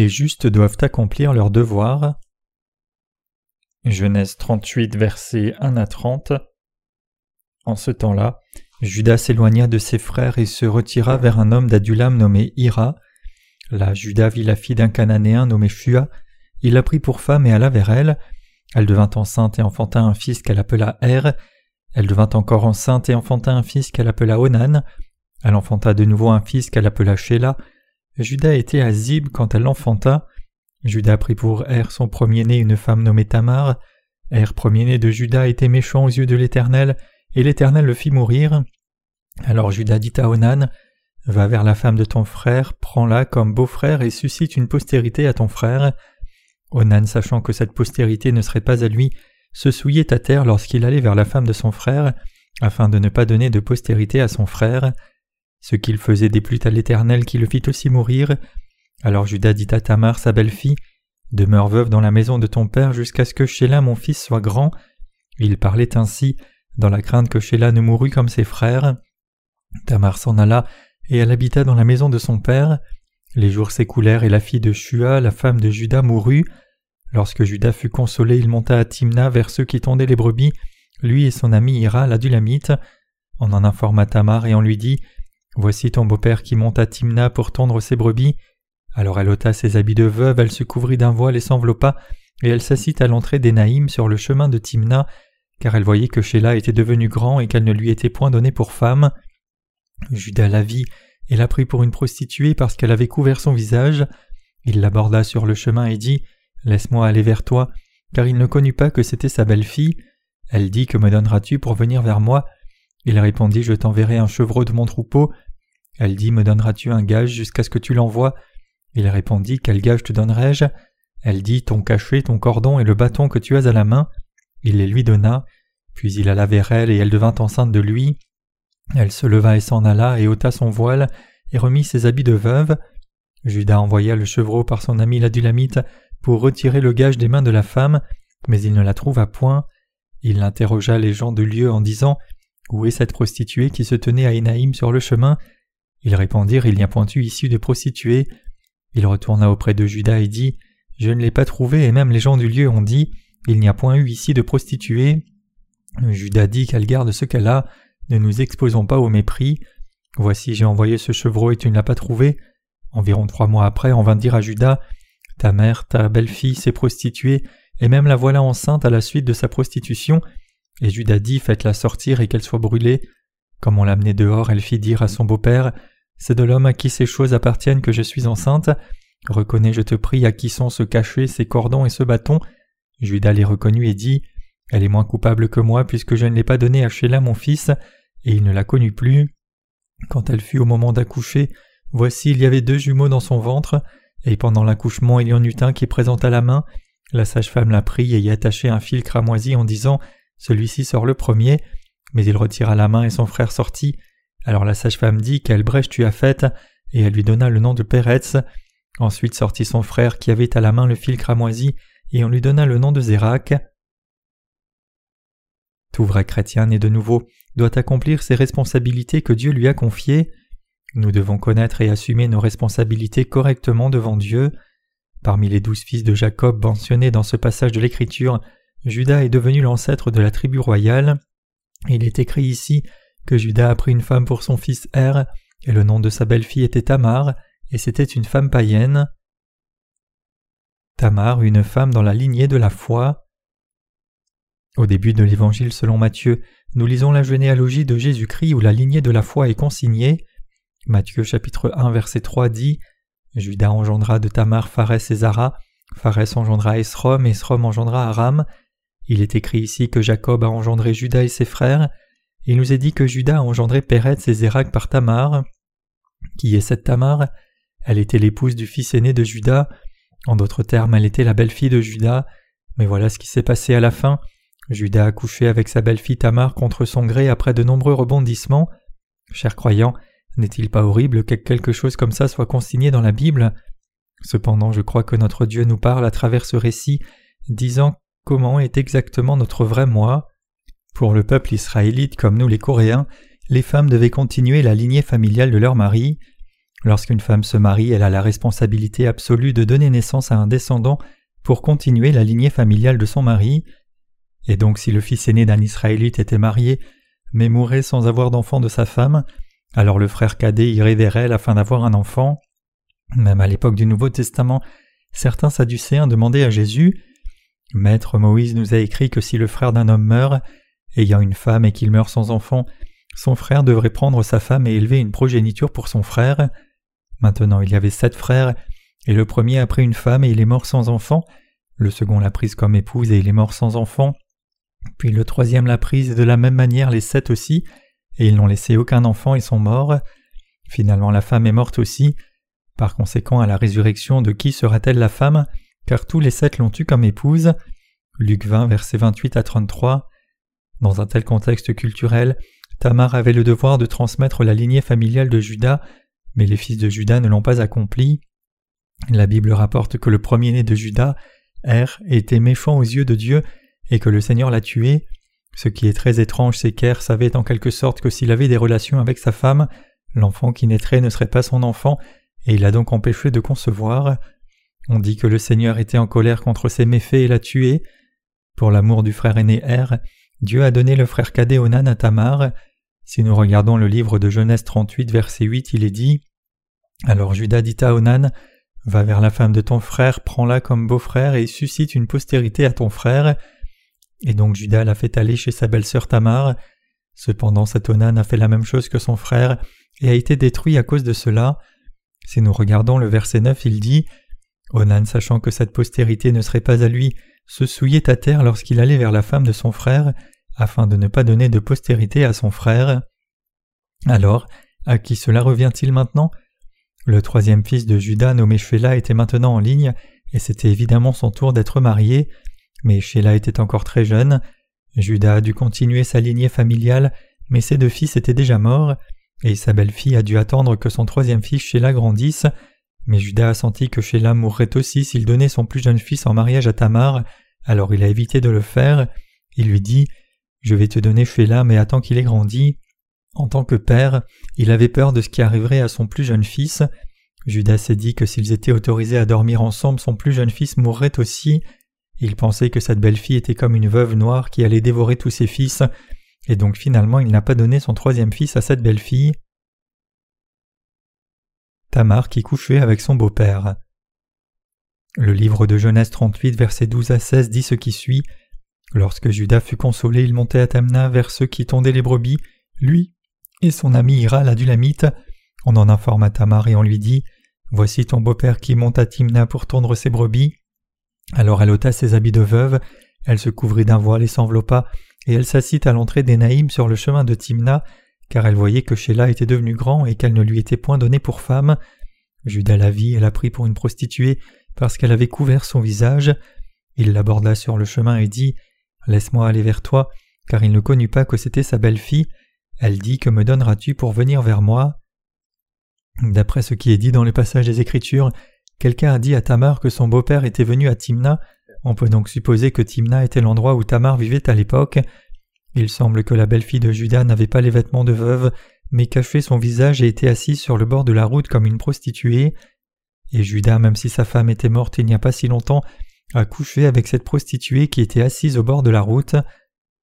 Les justes doivent accomplir leur devoir. Genèse 38, versets 1 à 30. En ce temps-là, Judas s'éloigna de ses frères et se retira vers un homme d'Adulam nommé Ira. Là, Judas vit la fille d'un Cananéen nommé Fua. Il la prit pour femme et alla vers elle. Elle devint enceinte et enfanta un fils qu'elle appela Er. Elle devint encore enceinte et enfanta un fils qu'elle appela Onan. Elle enfanta de nouveau un fils qu'elle appela Sheila. Judas était à Zib quand elle l'enfanta. Judas prit pour Er son premier-né une femme nommée Tamar. Er premier-né de Judas était méchant aux yeux de l'Éternel, et l'Éternel le fit mourir. Alors Judas dit à Onan Va vers la femme de ton frère, prends-la comme beau-frère et suscite une postérité à ton frère. Onan, sachant que cette postérité ne serait pas à lui, se souillait à terre lorsqu'il allait vers la femme de son frère, afin de ne pas donner de postérité à son frère. Ce qu'il faisait déplut à l'Éternel qui le fit aussi mourir. Alors Judas dit à Tamar, sa belle-fille, Demeure veuve dans la maison de ton père jusqu'à ce que Sheila mon fils soit grand. Il parlait ainsi, dans la crainte que Sheila ne mourût comme ses frères. Tamar s'en alla, et elle habita dans la maison de son père. Les jours s'écoulèrent et la fille de Shua, la femme de Judas, mourut. Lorsque Judas fut consolé, il monta à Timna vers ceux qui tendaient les brebis, lui et son ami Ira, l'adulamite. On en informa Tamar et on lui dit Voici ton beau-père qui monte à Timna pour tondre ses brebis. Alors elle ôta ses habits de veuve, elle se couvrit d'un voile et s'enveloppa, et elle s'assit à l'entrée d'Enaïm sur le chemin de Timna, car elle voyait que Sheila était devenu grand et qu'elle ne lui était point donnée pour femme. Judas la vit et la prit pour une prostituée parce qu'elle avait couvert son visage. Il l'aborda sur le chemin et dit Laisse-moi aller vers toi, car il ne connut pas que c'était sa belle-fille. Elle dit Que me donneras-tu pour venir vers moi? Il répondit Je t'enverrai un chevreau de mon troupeau. Elle dit Me donneras-tu un gage jusqu'à ce que tu l'envoies? Il répondit Quel gage te donnerai-je? Elle dit Ton cachet, ton cordon et le bâton que tu as à la main. Il les lui donna. Puis il alla vers elle et elle devint enceinte de lui. Elle se leva et s'en alla et ôta son voile et remit ses habits de veuve. Judas envoya le chevreau par son ami l'adulamite pour retirer le gage des mains de la femme, mais il ne la trouva point. Il interrogea les gens du lieu en disant Où est cette prostituée qui se tenait à Énaïm sur le chemin? Ils répondirent Il n'y a point eu issue de prostituée. Il retourna auprès de Judas et dit Je ne l'ai pas trouvée, et même les gens du lieu ont dit Il n'y a point eu ici de prostituée. Judas dit qu'elle garde ce qu'elle a, ne nous exposons pas au mépris. Voici j'ai envoyé ce chevreau et tu ne l'as pas trouvé. Environ trois mois après, on vint dire à Judas Ta mère, ta belle-fille s'est prostituée, et même la voilà enceinte à la suite de sa prostitution. Et Judas dit Faites-la sortir et qu'elle soit brûlée. Comme on l'amenait dehors, elle fit dire à son beau-père C'est de l'homme à qui ces choses appartiennent que je suis enceinte. Reconnais, je te prie, à qui sont ce cachet, ces cordons et ce bâton. Judas les reconnut et dit Elle est moins coupable que moi, puisque je ne l'ai pas donné à Sheila mon fils, et il ne la connut plus. Quand elle fut au moment d'accoucher, voici il y avait deux jumeaux dans son ventre, et pendant l'accouchement il y en eut un qui présenta la main. La sage-femme la prit et y attachait un fil cramoisi en disant Celui-ci sort le premier. Mais il retira la main et son frère sortit. Alors la sage-femme dit Quelle brèche tu as faite et elle lui donna le nom de Péretz. Ensuite sortit son frère qui avait à la main le fil cramoisi et on lui donna le nom de Zérak. Tout vrai chrétien né de nouveau doit accomplir ses responsabilités que Dieu lui a confiées. Nous devons connaître et assumer nos responsabilités correctement devant Dieu. Parmi les douze fils de Jacob mentionnés dans ce passage de l'Écriture, Judas est devenu l'ancêtre de la tribu royale. Il est écrit ici que Judas a pris une femme pour son fils Er, et le nom de sa belle-fille était Tamar, et c'était une femme païenne. Tamar, une femme dans la lignée de la foi. Au début de l'Évangile selon Matthieu, nous lisons la généalogie de Jésus-Christ où la lignée de la foi est consignée. Matthieu chapitre 1 verset 3 dit Judas engendra de Tamar Pharès et Zara, Pharès engendra Esrom, Esrom engendra Aram. Il est écrit ici que Jacob a engendré Judas et ses frères. Il nous est dit que Judas a engendré Péretz et Zérak par Tamar. Qui est cette Tamar Elle était l'épouse du fils aîné de Judas. En d'autres termes, elle était la belle-fille de Judas. Mais voilà ce qui s'est passé à la fin. Judas a couché avec sa belle-fille Tamar contre son gré après de nombreux rebondissements. Chers croyants, n'est-il pas horrible que quelque chose comme ça soit consigné dans la Bible? Cependant, je crois que notre Dieu nous parle à travers ce récit, disant est exactement notre vrai moi. Pour le peuple israélite comme nous les Coréens, les femmes devaient continuer la lignée familiale de leur mari. Lorsqu'une femme se marie, elle a la responsabilité absolue de donner naissance à un descendant pour continuer la lignée familiale de son mari. Et donc si le fils aîné d'un Israélite était marié, mais mourait sans avoir d'enfant de sa femme, alors le frère cadet vers elle afin d'avoir un enfant. Même à l'époque du Nouveau Testament, certains Sadducéens demandaient à Jésus Maître Moïse nous a écrit que si le frère d'un homme meurt, ayant une femme et qu'il meurt sans enfant, son frère devrait prendre sa femme et élever une progéniture pour son frère. Maintenant il y avait sept frères, et le premier a pris une femme et il est mort sans enfant, le second l'a prise comme épouse et il est mort sans enfant, puis le troisième l'a prise de la même manière les sept aussi, et ils n'ont laissé aucun enfant et sont morts. Finalement la femme est morte aussi. Par conséquent, à la résurrection de qui sera-t-elle la femme? Car tous les sept l'ont eue comme épouse. Luc 20, versets 28 à 33. Dans un tel contexte culturel, Tamar avait le devoir de transmettre la lignée familiale de Judas, mais les fils de Judas ne l'ont pas accompli. La Bible rapporte que le premier-né de Judas, Er, était méchant aux yeux de Dieu et que le Seigneur l'a tué. Ce qui est très étrange, c'est qu'Er savait en quelque sorte que s'il avait des relations avec sa femme, l'enfant qui naîtrait ne serait pas son enfant, et il l'a donc empêché de concevoir. On dit que le Seigneur était en colère contre ses méfaits et l'a tué. Pour l'amour du frère aîné Er, Dieu a donné le frère cadet Onan à Tamar. Si nous regardons le livre de Genèse 38, verset 8, il est dit Alors Judas dit à Onan Va vers la femme de ton frère, prends-la comme beau-frère et suscite une postérité à ton frère. Et donc Judas l'a fait aller chez sa belle-sœur Tamar. Cependant, cet Onan a fait la même chose que son frère et a été détruit à cause de cela. Si nous regardons le verset 9, il dit Onan, sachant que cette postérité ne serait pas à lui, se souillait à terre lorsqu'il allait vers la femme de son frère, afin de ne pas donner de postérité à son frère. Alors, à qui cela revient-il maintenant? Le troisième fils de Judas nommé Sheila était maintenant en ligne, et c'était évidemment son tour d'être marié, mais Sheila était encore très jeune. Judas a dû continuer sa lignée familiale, mais ses deux fils étaient déjà morts, et sa belle-fille a dû attendre que son troisième fils Sheila grandisse, mais Judas a senti que Sheila mourrait aussi s'il donnait son plus jeune fils en mariage à Tamar, alors il a évité de le faire. Il lui dit je vais te donner Sheila, mais attends qu'il ait grandi. En tant que père, il avait peur de ce qui arriverait à son plus jeune fils. Judas s'est dit que s'ils étaient autorisés à dormir ensemble, son plus jeune fils mourrait aussi. Il pensait que cette belle-fille était comme une veuve noire qui allait dévorer tous ses fils, et donc finalement il n'a pas donné son troisième fils à cette belle-fille. Tamar qui couchait avec son beau-père. Le livre de Genèse 38, versets 12 à 16 dit ce qui suit. Lorsque Judas fut consolé, il montait à Tamna vers ceux qui tondaient les brebis, lui et son ami Ira l'adulamite. On en informa Tamar et on lui dit Voici ton beau-père qui monte à Timna pour tondre ses brebis. Alors elle ôta ses habits de veuve, elle se couvrit d'un voile et s'enveloppa, et elle s'assit à l'entrée d'Enaïm sur le chemin de Timna, car elle voyait que Sheila était devenu grand et qu'elle ne lui était point donnée pour femme. Judas la vit et la prit pour une prostituée parce qu'elle avait couvert son visage. Il l'aborda sur le chemin et dit Laisse-moi aller vers toi, car il ne connut pas que c'était sa belle-fille. Elle dit Que me donneras-tu pour venir vers moi? D'après ce qui est dit dans le passage des Écritures, quelqu'un a dit à Tamar que son beau-père était venu à Timna. On peut donc supposer que Timna était l'endroit où Tamar vivait à l'époque. Il semble que la belle-fille de Judas n'avait pas les vêtements de veuve, mais cachait son visage et était assise sur le bord de la route comme une prostituée. Et Judas, même si sa femme était morte il n'y a pas si longtemps, a couché avec cette prostituée qui était assise au bord de la route.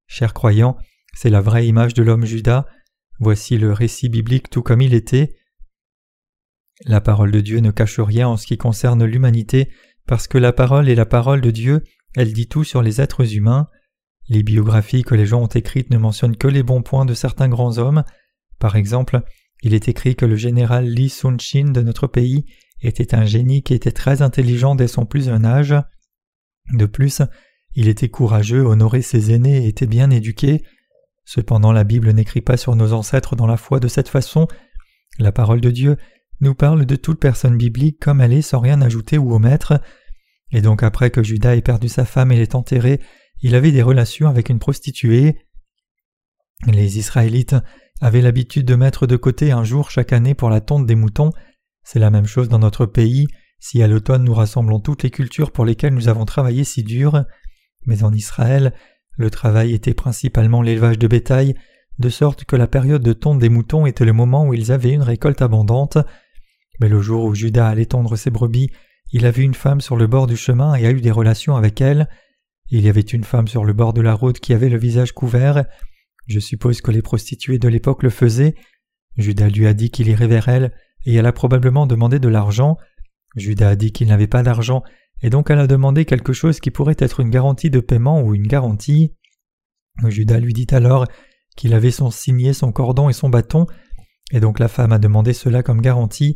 Chers croyants, c'est la vraie image de l'homme Judas. Voici le récit biblique tout comme il était. La parole de Dieu ne cache rien en ce qui concerne l'humanité, parce que la parole est la parole de Dieu, elle dit tout sur les êtres humains. Les biographies que les gens ont écrites ne mentionnent que les bons points de certains grands hommes. Par exemple, il est écrit que le général Li Sun-shin de notre pays était un génie qui était très intelligent dès son plus jeune âge. De plus, il était courageux, honorait ses aînés et était bien éduqué. Cependant la Bible n'écrit pas sur nos ancêtres dans la foi de cette façon. La parole de Dieu nous parle de toute personne biblique comme elle est sans rien ajouter ou omettre. Et donc après que Judas ait perdu sa femme et l'ait enterrée, il avait des relations avec une prostituée. Les Israélites avaient l'habitude de mettre de côté un jour chaque année pour la tonte des moutons. C'est la même chose dans notre pays. Si à l'automne nous rassemblons toutes les cultures pour lesquelles nous avons travaillé si dur, mais en Israël, le travail était principalement l'élevage de bétail, de sorte que la période de tonte des moutons était le moment où ils avaient une récolte abondante. Mais le jour où Judas allait tendre ses brebis, il a vu une femme sur le bord du chemin et a eu des relations avec elle. Il y avait une femme sur le bord de la route qui avait le visage couvert. Je suppose que les prostituées de l'époque le faisaient. Judas lui a dit qu'il irait vers elle, et elle a probablement demandé de l'argent. Judas a dit qu'il n'avait pas d'argent, et donc elle a demandé quelque chose qui pourrait être une garantie de paiement ou une garantie. Judas lui dit alors qu'il avait son signet, son cordon et son bâton, et donc la femme a demandé cela comme garantie.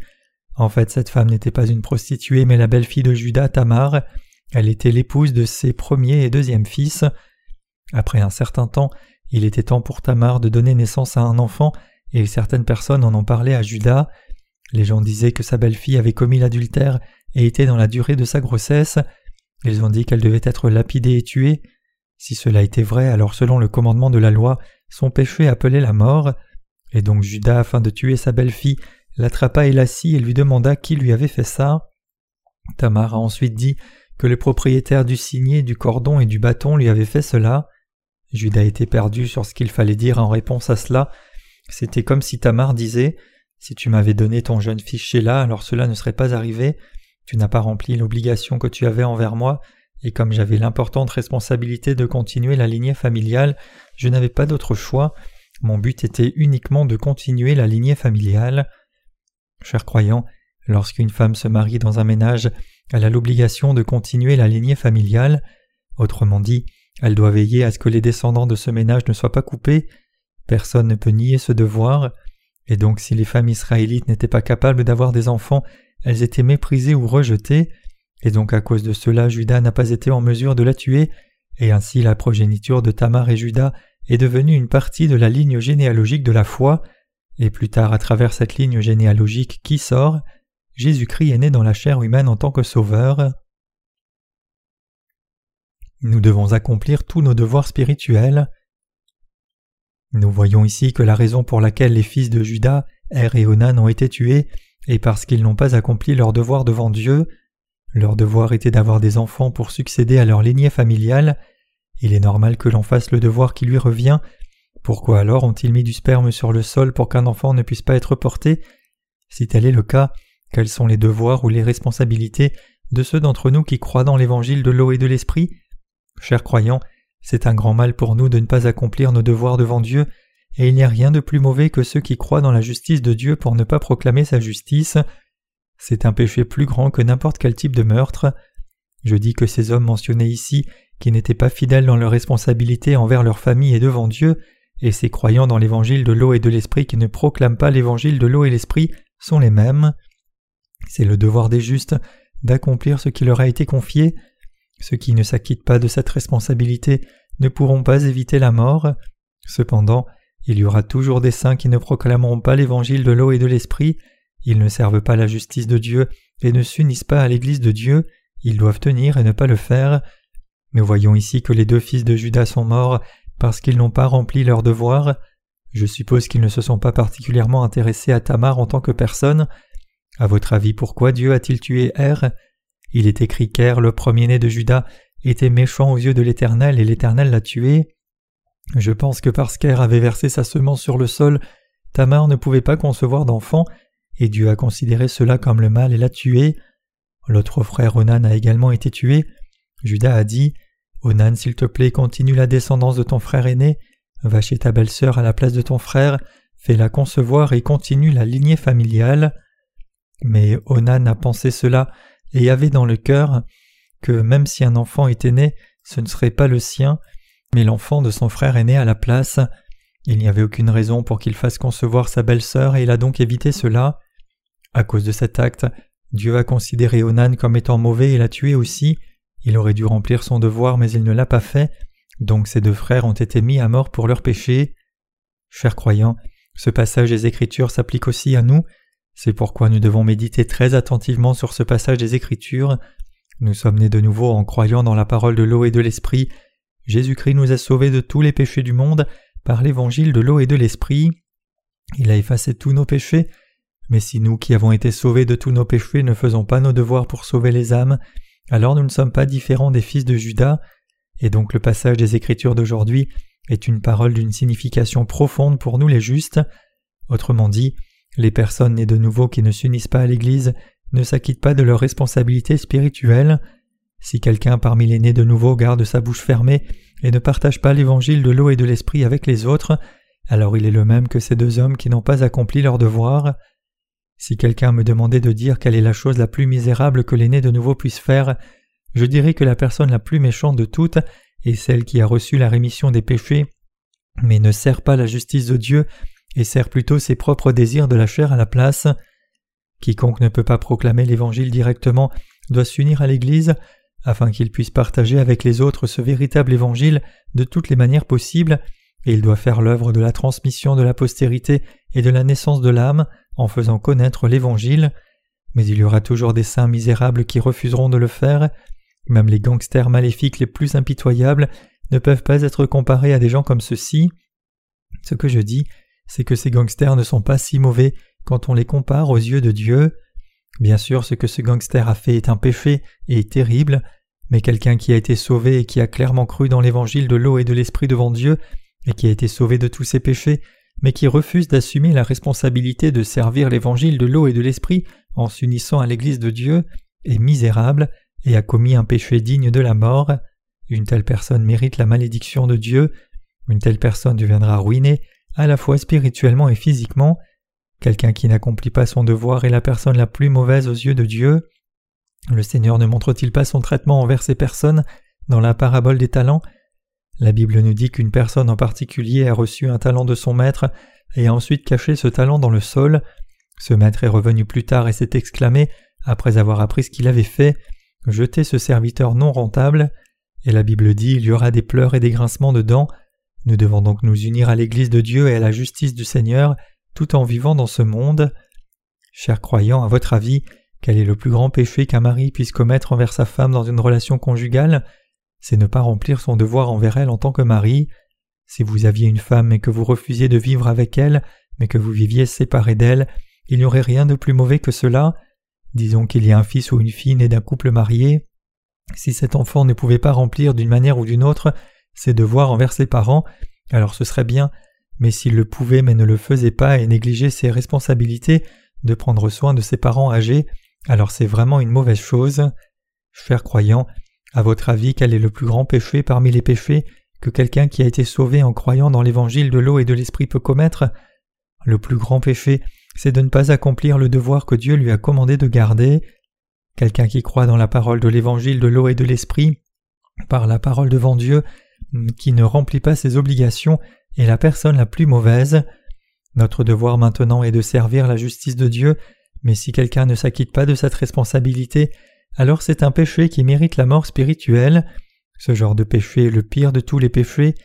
En fait, cette femme n'était pas une prostituée, mais la belle-fille de Judas, Tamar. Elle était l'épouse de ses premiers et deuxième fils. Après un certain temps, il était temps pour Tamar de donner naissance à un enfant, et certaines personnes en ont parlé à Judas. Les gens disaient que sa belle-fille avait commis l'adultère et était dans la durée de sa grossesse. Ils ont dit qu'elle devait être lapidée et tuée. Si cela était vrai, alors selon le commandement de la loi, son péché appelait la mort. Et donc Judas, afin de tuer sa belle-fille, l'attrapa et l'assit et lui demanda qui lui avait fait ça. Tamar a ensuite dit que le propriétaire du signet, du cordon et du bâton lui avait fait cela. Judas était perdu sur ce qu'il fallait dire en réponse à cela. C'était comme si Tamar disait Si tu m'avais donné ton jeune fils Sheila, alors cela ne serait pas arrivé. Tu n'as pas rempli l'obligation que tu avais envers moi, et comme j'avais l'importante responsabilité de continuer la lignée familiale, je n'avais pas d'autre choix. Mon but était uniquement de continuer la lignée familiale. Chers croyants, lorsqu'une femme se marie dans un ménage, elle a l'obligation de continuer la lignée familiale. Autrement dit, elle doit veiller à ce que les descendants de ce ménage ne soient pas coupés. Personne ne peut nier ce devoir. Et donc si les femmes israélites n'étaient pas capables d'avoir des enfants, elles étaient méprisées ou rejetées, et donc à cause de cela Judas n'a pas été en mesure de la tuer, et ainsi la progéniture de Tamar et Judas est devenue une partie de la ligne généalogique de la foi, et plus tard à travers cette ligne généalogique qui sort, Jésus-Christ est né dans la chair humaine en tant que sauveur. Nous devons accomplir tous nos devoirs spirituels. Nous voyons ici que la raison pour laquelle les fils de Judas, Er et Onan ont été tués est parce qu'ils n'ont pas accompli leur devoir devant Dieu. Leur devoir était d'avoir des enfants pour succéder à leur lignée familiale. Il est normal que l'on fasse le devoir qui lui revient. Pourquoi alors ont-ils mis du sperme sur le sol pour qu'un enfant ne puisse pas être porté? Si tel est le cas, quels sont les devoirs ou les responsabilités de ceux d'entre nous qui croient dans l'évangile de l'eau et de l'esprit? Chers croyants, c'est un grand mal pour nous de ne pas accomplir nos devoirs devant Dieu, et il n'y a rien de plus mauvais que ceux qui croient dans la justice de Dieu pour ne pas proclamer sa justice. C'est un péché plus grand que n'importe quel type de meurtre. Je dis que ces hommes mentionnés ici, qui n'étaient pas fidèles dans leurs responsabilités envers leur famille et devant Dieu, et ces croyants dans l'évangile de l'eau et de l'esprit qui ne proclament pas l'évangile de l'eau et l'esprit, sont les mêmes. C'est le devoir des justes d'accomplir ce qui leur a été confié, ceux qui ne s'acquittent pas de cette responsabilité ne pourront pas éviter la mort. Cependant, il y aura toujours des saints qui ne proclameront pas l'évangile de l'eau et de l'esprit, ils ne servent pas la justice de Dieu et ne s'unissent pas à l'Église de Dieu, ils doivent tenir et ne pas le faire. Nous voyons ici que les deux fils de Judas sont morts parce qu'ils n'ont pas rempli leur devoir. Je suppose qu'ils ne se sont pas particulièrement intéressés à Tamar en tant que personne. À votre avis, pourquoi Dieu a-t-il tué Er il est écrit qu'Er, le premier-né de Judas, était méchant aux yeux de l'Éternel et l'Éternel l'a tué. Je pense que parce qu'Er avait versé sa semence sur le sol, Tamar ne pouvait pas concevoir d'enfant, et Dieu a considéré cela comme le mal et l'a tué. L'autre frère Onan a également été tué. Judas a dit Onan, s'il te plaît, continue la descendance de ton frère aîné, va chez ta belle-sœur à la place de ton frère, fais-la concevoir et continue la lignée familiale. Mais Onan a pensé cela et avait dans le cœur que même si un enfant était né, ce ne serait pas le sien, mais l'enfant de son frère aîné à la place. Il n'y avait aucune raison pour qu'il fasse concevoir sa belle-sœur et il a donc évité cela. À cause de cet acte, Dieu a considéré Onan comme étant mauvais et l'a tué aussi. Il aurait dû remplir son devoir mais il ne l'a pas fait, donc ses deux frères ont été mis à mort pour leur péché. Chers croyants, ce passage des Écritures s'applique aussi à nous. C'est pourquoi nous devons méditer très attentivement sur ce passage des Écritures. Nous sommes nés de nouveau en croyant dans la parole de l'eau et de l'esprit. Jésus-Christ nous a sauvés de tous les péchés du monde par l'évangile de l'eau et de l'esprit. Il a effacé tous nos péchés, mais si nous qui avons été sauvés de tous nos péchés ne faisons pas nos devoirs pour sauver les âmes, alors nous ne sommes pas différents des fils de Judas, et donc le passage des Écritures d'aujourd'hui est une parole d'une signification profonde pour nous les justes. Autrement dit, Les personnes nées de nouveau qui ne s'unissent pas à l'Église ne s'acquittent pas de leurs responsabilités spirituelles. Si quelqu'un parmi les nés de nouveau garde sa bouche fermée et ne partage pas l'évangile de l'eau et de l'esprit avec les autres, alors il est le même que ces deux hommes qui n'ont pas accompli leur devoir. Si quelqu'un me demandait de dire quelle est la chose la plus misérable que les nés de nouveau puissent faire, je dirais que la personne la plus méchante de toutes est celle qui a reçu la rémission des péchés, mais ne sert pas la justice de Dieu et sert plutôt ses propres désirs de la chair à la place. Quiconque ne peut pas proclamer l'Évangile directement doit s'unir à l'Église afin qu'il puisse partager avec les autres ce véritable Évangile de toutes les manières possibles, et il doit faire l'œuvre de la transmission de la postérité et de la naissance de l'âme en faisant connaître l'Évangile, mais il y aura toujours des saints misérables qui refuseront de le faire, même les gangsters maléfiques les plus impitoyables ne peuvent pas être comparés à des gens comme ceux-ci. Ce que je dis, c'est que ces gangsters ne sont pas si mauvais quand on les compare aux yeux de Dieu. Bien sûr, ce que ce gangster a fait est un péché et terrible, mais quelqu'un qui a été sauvé et qui a clairement cru dans l'évangile de l'eau et de l'esprit devant Dieu, et qui a été sauvé de tous ses péchés, mais qui refuse d'assumer la responsabilité de servir l'évangile de l'eau et de l'esprit en s'unissant à l'Église de Dieu, est misérable et a commis un péché digne de la mort. Une telle personne mérite la malédiction de Dieu, une telle personne deviendra ruinée à la fois spirituellement et physiquement, Quelqu'un qui n'accomplit pas son devoir est la personne la plus mauvaise aux yeux de Dieu. Le Seigneur ne montre-t-il pas son traitement envers ces personnes dans la parabole des talents? La Bible nous dit qu'une personne en particulier a reçu un talent de son maître et a ensuite caché ce talent dans le sol. Ce maître est revenu plus tard et s'est exclamé, après avoir appris ce qu'il avait fait, Jetez ce serviteur non rentable. Et la Bible dit Il y aura des pleurs et des grincements de dents. Nous devons donc nous unir à l'Église de Dieu et à la justice du Seigneur tout en vivant dans ce monde. Chers croyants, à votre avis, quel est le plus grand péché qu'un mari puisse commettre envers sa femme dans une relation conjugale? C'est ne pas remplir son devoir envers elle en tant que mari. Si vous aviez une femme et que vous refusiez de vivre avec elle, mais que vous viviez séparé d'elle, il n'y aurait rien de plus mauvais que cela. Disons qu'il y a un fils ou une fille né d'un couple marié. Si cet enfant ne pouvait pas remplir d'une manière ou d'une autre ses devoirs envers ses parents, alors ce serait bien mais s'il le pouvait mais ne le faisait pas et négligeait ses responsabilités de prendre soin de ses parents âgés, alors c'est vraiment une mauvaise chose. Cher croyant, à votre avis, quel est le plus grand péché parmi les péchés que quelqu'un qui a été sauvé en croyant dans l'évangile de l'eau et de l'esprit peut commettre? Le plus grand péché, c'est de ne pas accomplir le devoir que Dieu lui a commandé de garder. Quelqu'un qui croit dans la parole de l'évangile de l'eau et de l'esprit, par la parole devant Dieu, qui ne remplit pas ses obligations, est la personne la plus mauvaise. Notre devoir maintenant est de servir la justice de Dieu, mais si quelqu'un ne s'acquitte pas de cette responsabilité, alors c'est un péché qui mérite la mort spirituelle. Ce genre de péché est le pire de tous les péchés.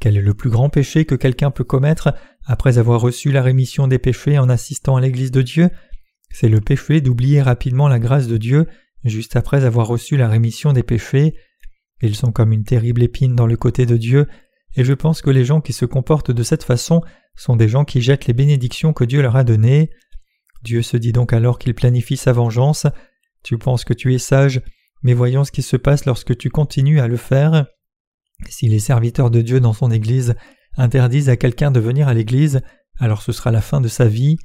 Quel est le plus grand péché que quelqu'un peut commettre après avoir reçu la rémission des péchés en assistant à l'Église de Dieu? C'est le péché d'oublier rapidement la grâce de Dieu juste après avoir reçu la rémission des péchés. Ils sont comme une terrible épine dans le côté de Dieu, et je pense que les gens qui se comportent de cette façon sont des gens qui jettent les bénédictions que Dieu leur a données. Dieu se dit donc alors qu'il planifie sa vengeance. Tu penses que tu es sage, mais voyons ce qui se passe lorsque tu continues à le faire. Si les serviteurs de Dieu dans son Église interdisent à quelqu'un de venir à l'Église, alors ce sera la fin de sa vie.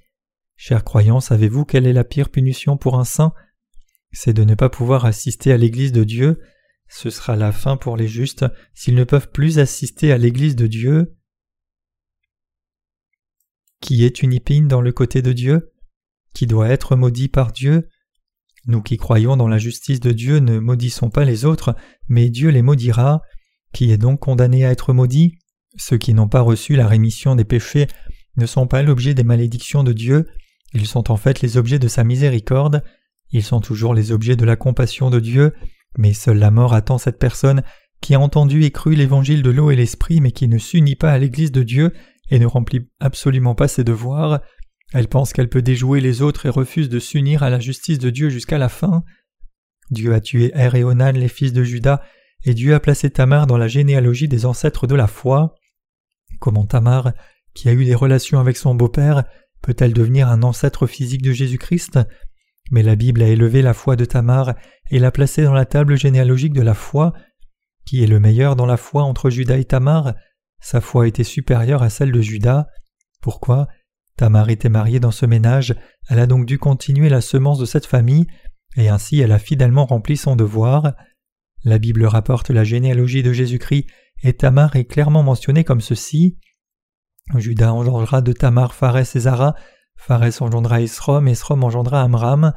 Chers croyants, savez-vous quelle est la pire punition pour un saint? C'est de ne pas pouvoir assister à l'Église de Dieu. Ce sera la fin pour les justes s'ils ne peuvent plus assister à l'Église de Dieu. Qui est une épine dans le côté de Dieu? Qui doit être maudit par Dieu? Nous qui croyons dans la justice de Dieu ne maudissons pas les autres, mais Dieu les maudira. Qui est donc condamné à être maudit? Ceux qui n'ont pas reçu la rémission des péchés ne sont pas l'objet des malédictions de Dieu, ils sont en fait les objets de sa miséricorde, ils sont toujours les objets de la compassion de Dieu, mais seule la mort attend cette personne qui a entendu et cru l'évangile de l'eau et l'esprit mais qui ne s'unit pas à l'Église de Dieu et ne remplit absolument pas ses devoirs. Elle pense qu'elle peut déjouer les autres et refuse de s'unir à la justice de Dieu jusqu'à la fin. Dieu a tué Er et Onan, les fils de Judas, et Dieu a placé Tamar dans la généalogie des ancêtres de la foi. Comment Tamar, qui a eu des relations avec son beau-père, peut-elle devenir un ancêtre physique de Jésus-Christ? Mais la Bible a élevé la foi de Tamar et l'a placée dans la table généalogique de la foi. Qui est le meilleur dans la foi entre Judas et Tamar? Sa foi était supérieure à celle de Judas. Pourquoi? Tamar était mariée dans ce ménage, elle a donc dû continuer la semence de cette famille, et ainsi elle a fidèlement rempli son devoir. La Bible rapporte la généalogie de Jésus-Christ, et Tamar est clairement mentionnée comme ceci. Judas engendra de Tamar Pharès et Zara, Pharès engendra Esrom, Esrom engendra Amram.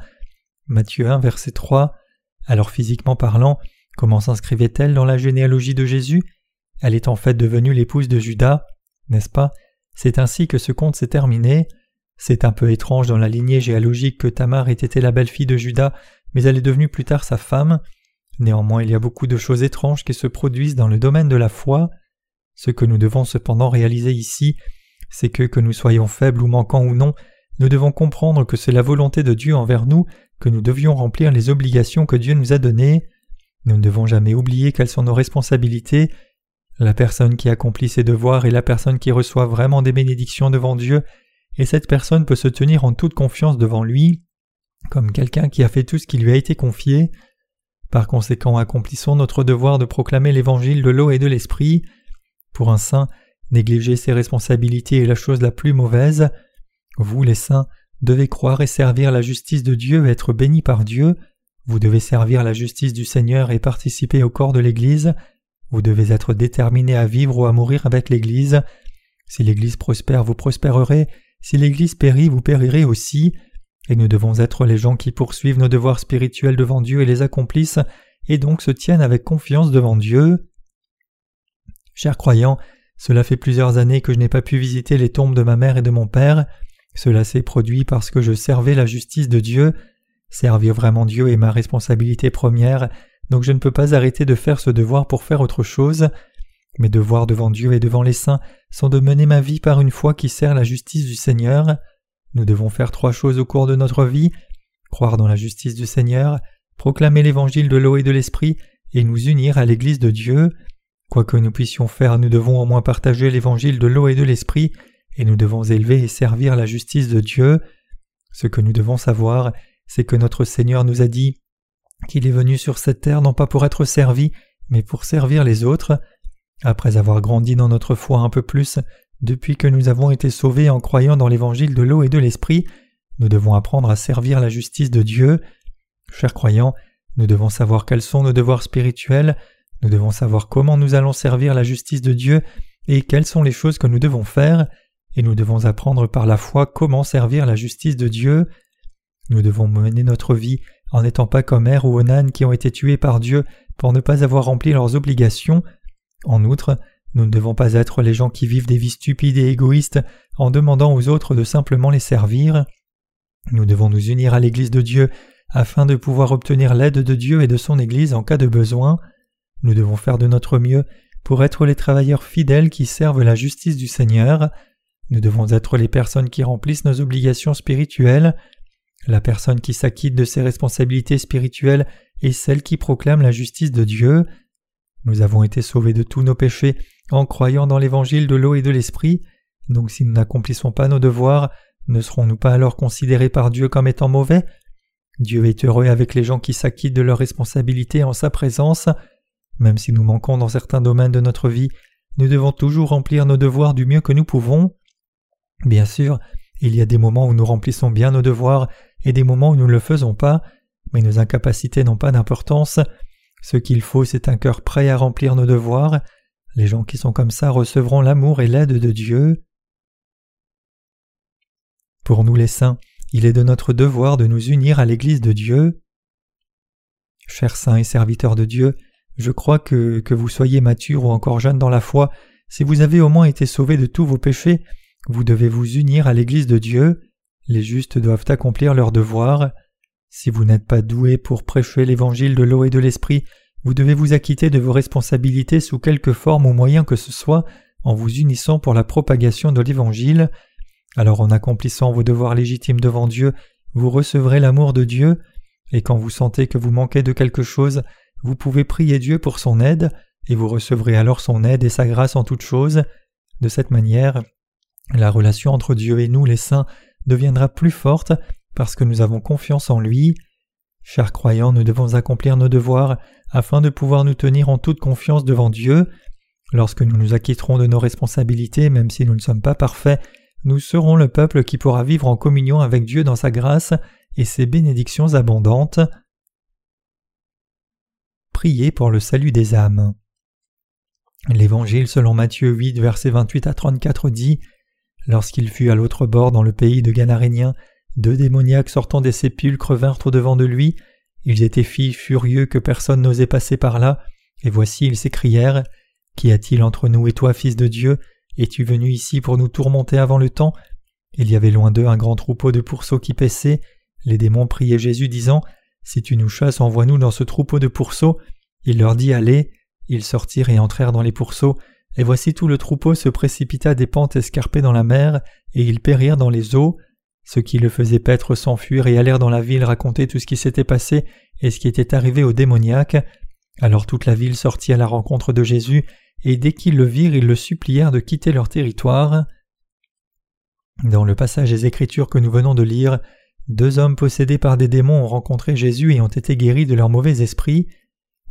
Matthieu 1, verset 3. Alors physiquement parlant, comment s'inscrivait-elle dans la généalogie de Jésus? Elle est en fait devenue l'épouse de Judas, n'est-ce pas? C'est ainsi que ce conte s'est terminé. C'est un peu étrange dans la lignée géologique que Tamar ait été la belle-fille de Judas, mais elle est devenue plus tard sa femme. Néanmoins, il y a beaucoup de choses étranges qui se produisent dans le domaine de la foi. Ce que nous devons cependant réaliser ici, c'est que, que nous soyons faibles ou manquants ou non, nous devons comprendre que c'est la volonté de Dieu envers nous que nous devions remplir les obligations que Dieu nous a données. Nous ne devons jamais oublier quelles sont nos responsabilités. La personne qui accomplit ses devoirs est la personne qui reçoit vraiment des bénédictions devant Dieu, et cette personne peut se tenir en toute confiance devant lui, comme quelqu'un qui a fait tout ce qui lui a été confié. Par conséquent, accomplissons notre devoir de proclamer l'évangile de l'eau et de l'esprit. Pour un saint, négliger ses responsabilités est la chose la plus mauvaise. Vous, les saints, devez croire et servir la justice de Dieu et être bénis par Dieu. Vous devez servir la justice du Seigneur et participer au corps de l'Église. Vous devez être déterminé à vivre ou à mourir avec l'Église. Si l'Église prospère, vous prospérerez. Si l'Église périt, vous périrez aussi. Et nous devons être les gens qui poursuivent nos devoirs spirituels devant Dieu et les accomplissent, et donc se tiennent avec confiance devant Dieu. Chers croyants, cela fait plusieurs années que je n'ai pas pu visiter les tombes de ma mère et de mon père. Cela s'est produit parce que je servais la justice de Dieu. Servir vraiment Dieu est ma responsabilité première, donc je ne peux pas arrêter de faire ce devoir pour faire autre chose. Mes devoirs devant Dieu et devant les saints sont de mener ma vie par une foi qui sert la justice du Seigneur. Nous devons faire trois choses au cours de notre vie croire dans la justice du Seigneur, proclamer l'évangile de l'eau et de l'esprit, et nous unir à l'Église de Dieu. Quoi que nous puissions faire, nous devons au moins partager l'évangile de l'eau et de l'esprit, et nous devons élever et servir la justice de Dieu. Ce que nous devons savoir, c'est que notre Seigneur nous a dit qu'il est venu sur cette terre non pas pour être servi, mais pour servir les autres. Après avoir grandi dans notre foi un peu plus, depuis que nous avons été sauvés en croyant dans l'évangile de l'eau et de l'esprit, nous devons apprendre à servir la justice de Dieu. Chers croyants, nous devons savoir quels sont nos devoirs spirituels, nous devons savoir comment nous allons servir la justice de Dieu et quelles sont les choses que nous devons faire, et nous devons apprendre par la foi comment servir la justice de Dieu. Nous devons mener notre vie en n'étant pas comme Er ou Onan qui ont été tués par Dieu pour ne pas avoir rempli leurs obligations. En outre, nous ne devons pas être les gens qui vivent des vies stupides et égoïstes en demandant aux autres de simplement les servir. Nous devons nous unir à l'Église de Dieu afin de pouvoir obtenir l'aide de Dieu et de son Église en cas de besoin. Nous devons faire de notre mieux pour être les travailleurs fidèles qui servent la justice du Seigneur. Nous devons être les personnes qui remplissent nos obligations spirituelles. La personne qui s'acquitte de ses responsabilités spirituelles est celle qui proclame la justice de Dieu. Nous avons été sauvés de tous nos péchés en croyant dans l'évangile de l'eau et de l'esprit, donc si nous n'accomplissons pas nos devoirs, ne serons-nous pas alors considérés par Dieu comme étant mauvais? Dieu est heureux avec les gens qui s'acquittent de leurs responsabilités en sa présence. Même si nous manquons dans certains domaines de notre vie, nous devons toujours remplir nos devoirs du mieux que nous pouvons. Bien sûr, il y a des moments où nous remplissons bien nos devoirs et des moments où nous ne le faisons pas, mais nos incapacités n'ont pas d'importance. Ce qu'il faut, c'est un cœur prêt à remplir nos devoirs. Les gens qui sont comme ça recevront l'amour et l'aide de Dieu. Pour nous les saints, il est de notre devoir de nous unir à l'Église de Dieu. Chers saints et serviteurs de Dieu, je crois que, que vous soyez matures ou encore jeunes dans la foi, si vous avez au moins été sauvés de tous vos péchés, vous devez vous unir à l'Église de Dieu. Les justes doivent accomplir leur devoir. Si vous n'êtes pas doué pour prêcher l'évangile de l'eau et de l'esprit, vous devez vous acquitter de vos responsabilités sous quelque forme ou moyen que ce soit en vous unissant pour la propagation de l'Évangile. Alors en accomplissant vos devoirs légitimes devant Dieu, vous recevrez l'amour de Dieu, et quand vous sentez que vous manquez de quelque chose, vous pouvez prier Dieu pour son aide, et vous recevrez alors son aide et sa grâce en toutes choses. De cette manière, la relation entre Dieu et nous les saints deviendra plus forte parce que nous avons confiance en lui. Chers croyants, nous devons accomplir nos devoirs afin de pouvoir nous tenir en toute confiance devant Dieu. Lorsque nous nous acquitterons de nos responsabilités, même si nous ne sommes pas parfaits, nous serons le peuple qui pourra vivre en communion avec Dieu dans sa grâce et ses bénédictions abondantes. Priez pour le salut des âmes. L'Évangile selon Matthieu 8, versets 28 à 34 dit Lorsqu'il fut à l'autre bord dans le pays de Ganaréniens, deux démoniaques sortant des sépulcres vinrent au-devant de lui. Ils étaient filles furieux que personne n'osait passer par là, et voici ils s'écrièrent Qu'y a-t-il entre nous et toi, fils de Dieu? Es-tu venu ici pour nous tourmenter avant le temps? Il y avait loin d'eux un grand troupeau de pourceaux qui paissaient. Les démons priaient Jésus, disant Si tu nous chasses, envoie-nous dans ce troupeau de pourceaux. Il leur dit Allez. Ils sortirent et entrèrent dans les pourceaux, et voici tout le troupeau se précipita des pentes escarpées dans la mer, et ils périrent dans les eaux. Ceux qui le faisaient paître s'enfuirent et allèrent dans la ville raconter tout ce qui s'était passé et ce qui était arrivé aux démoniaques. Alors toute la ville sortit à la rencontre de Jésus, et dès qu'ils le virent, ils le supplièrent de quitter leur territoire. Dans le passage des Écritures que nous venons de lire, deux hommes possédés par des démons ont rencontré Jésus et ont été guéris de leurs mauvais esprits.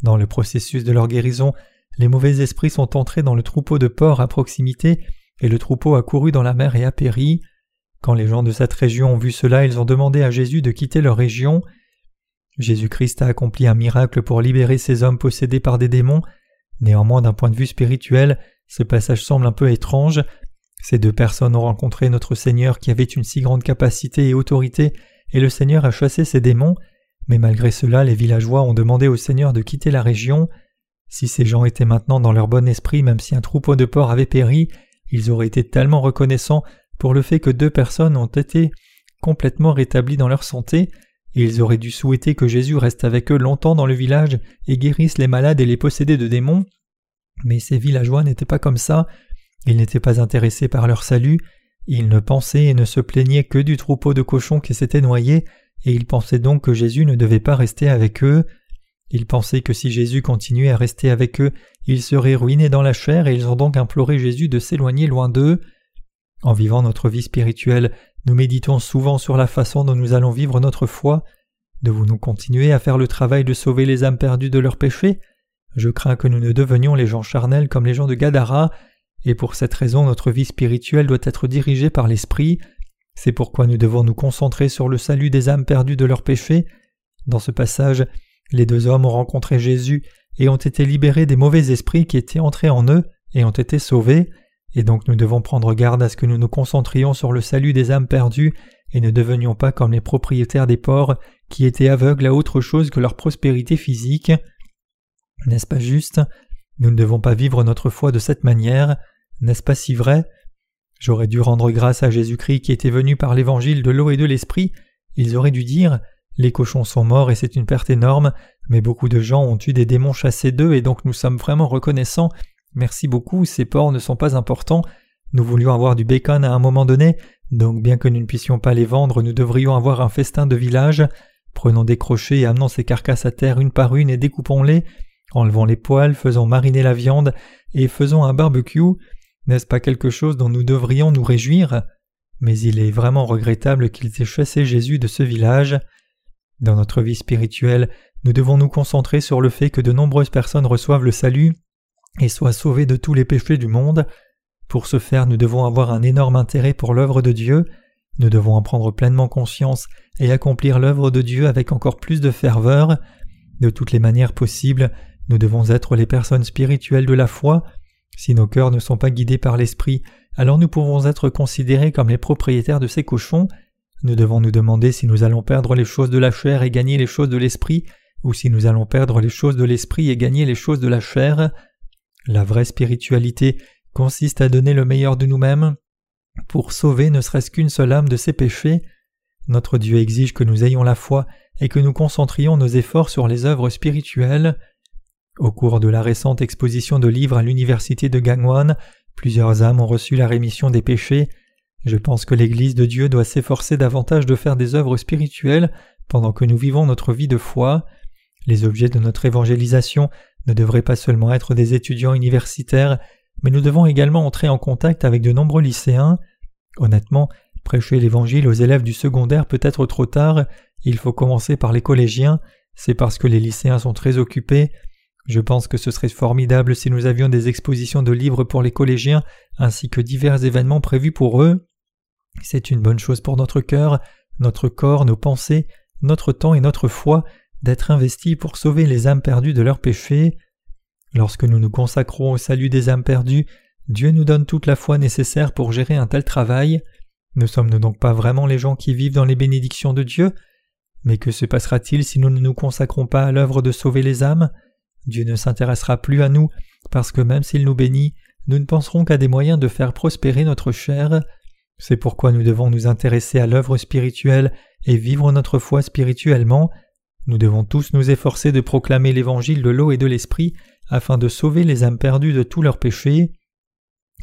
Dans le processus de leur guérison, les mauvais esprits sont entrés dans le troupeau de porcs à proximité, et le troupeau a couru dans la mer et a péri. Quand les gens de cette région ont vu cela, ils ont demandé à Jésus de quitter leur région. Jésus-Christ a accompli un miracle pour libérer ces hommes possédés par des démons. Néanmoins, d'un point de vue spirituel, ce passage semble un peu étrange. Ces deux personnes ont rencontré notre Seigneur qui avait une si grande capacité et autorité, et le Seigneur a chassé ces démons, mais malgré cela les villageois ont demandé au Seigneur de quitter la région. Si ces gens étaient maintenant dans leur bon esprit, même si un troupeau de porcs avait péri, ils auraient été tellement reconnaissants pour le fait que deux personnes ont été complètement rétablies dans leur santé, et ils auraient dû souhaiter que Jésus reste avec eux longtemps dans le village et guérisse les malades et les possédés de démons. Mais ces villageois n'étaient pas comme ça, ils n'étaient pas intéressés par leur salut, ils ne pensaient et ne se plaignaient que du troupeau de cochons qui s'était noyé, et ils pensaient donc que Jésus ne devait pas rester avec eux. Ils pensaient que si Jésus continuait à rester avec eux, ils seraient ruinés dans la chair et ils ont donc imploré Jésus de s'éloigner loin d'eux. En vivant notre vie spirituelle, nous méditons souvent sur la façon dont nous allons vivre notre foi. Devons-nous continuer à faire le travail de sauver les âmes perdues de leurs péchés? Je crains que nous ne devenions les gens charnels comme les gens de Gadara, et pour cette raison notre vie spirituelle doit être dirigée par l'Esprit. C'est pourquoi nous devons nous concentrer sur le salut des âmes perdues de leurs péchés. Dans ce passage, les deux hommes ont rencontré Jésus et ont été libérés des mauvais esprits qui étaient entrés en eux et ont été sauvés. Et donc nous devons prendre garde à ce que nous nous concentrions sur le salut des âmes perdues et ne devenions pas comme les propriétaires des porcs qui étaient aveugles à autre chose que leur prospérité physique. N'est-ce pas juste? Nous ne devons pas vivre notre foi de cette manière. N'est-ce pas si vrai? J'aurais dû rendre grâce à Jésus-Christ qui était venu par l'évangile de l'eau et de l'esprit. Ils auraient dû dire Les cochons sont morts et c'est une perte énorme, mais beaucoup de gens ont eu des démons chassés d'eux et donc nous sommes vraiment reconnaissants Merci beaucoup, ces porcs ne sont pas importants. Nous voulions avoir du bacon à un moment donné, donc bien que nous ne puissions pas les vendre, nous devrions avoir un festin de village. Prenons des crochets et amenons ces carcasses à terre une par une et découpons-les. Enlevons les poils, faisons mariner la viande et faisons un barbecue. N'est-ce pas quelque chose dont nous devrions nous réjouir? Mais il est vraiment regrettable qu'ils aient chassé Jésus de ce village. Dans notre vie spirituelle, nous devons nous concentrer sur le fait que de nombreuses personnes reçoivent le salut et soit sauvé de tous les péchés du monde. Pour ce faire, nous devons avoir un énorme intérêt pour l'œuvre de Dieu, nous devons en prendre pleinement conscience et accomplir l'œuvre de Dieu avec encore plus de ferveur. De toutes les manières possibles, nous devons être les personnes spirituelles de la foi. Si nos cœurs ne sont pas guidés par l'Esprit, alors nous pouvons être considérés comme les propriétaires de ces cochons. Nous devons nous demander si nous allons perdre les choses de la chair et gagner les choses de l'Esprit, ou si nous allons perdre les choses de l'Esprit et gagner les choses de la chair. La vraie spiritualité consiste à donner le meilleur de nous-mêmes pour sauver ne serait-ce qu'une seule âme de ses péchés. Notre Dieu exige que nous ayons la foi et que nous concentrions nos efforts sur les œuvres spirituelles. Au cours de la récente exposition de livres à l'université de Gangwon, plusieurs âmes ont reçu la rémission des péchés. Je pense que l'Église de Dieu doit s'efforcer davantage de faire des œuvres spirituelles pendant que nous vivons notre vie de foi. Les objets de notre évangélisation ne devraient pas seulement être des étudiants universitaires, mais nous devons également entrer en contact avec de nombreux lycéens. Honnêtement, prêcher l'Évangile aux élèves du secondaire peut être trop tard, il faut commencer par les collégiens, c'est parce que les lycéens sont très occupés. Je pense que ce serait formidable si nous avions des expositions de livres pour les collégiens ainsi que divers événements prévus pour eux. C'est une bonne chose pour notre cœur, notre corps, nos pensées, notre temps et notre foi d'être investis pour sauver les âmes perdues de leurs péchés. Lorsque nous nous consacrons au salut des âmes perdues, Dieu nous donne toute la foi nécessaire pour gérer un tel travail. Ne sommes-nous donc pas vraiment les gens qui vivent dans les bénédictions de Dieu Mais que se passera-t-il si nous ne nous consacrons pas à l'œuvre de sauver les âmes? Dieu ne s'intéressera plus à nous, parce que même s'il nous bénit, nous ne penserons qu'à des moyens de faire prospérer notre chair. C'est pourquoi nous devons nous intéresser à l'œuvre spirituelle et vivre notre foi spirituellement. Nous devons tous nous efforcer de proclamer l'évangile de l'eau et de l'esprit afin de sauver les âmes perdues de tous leurs péchés.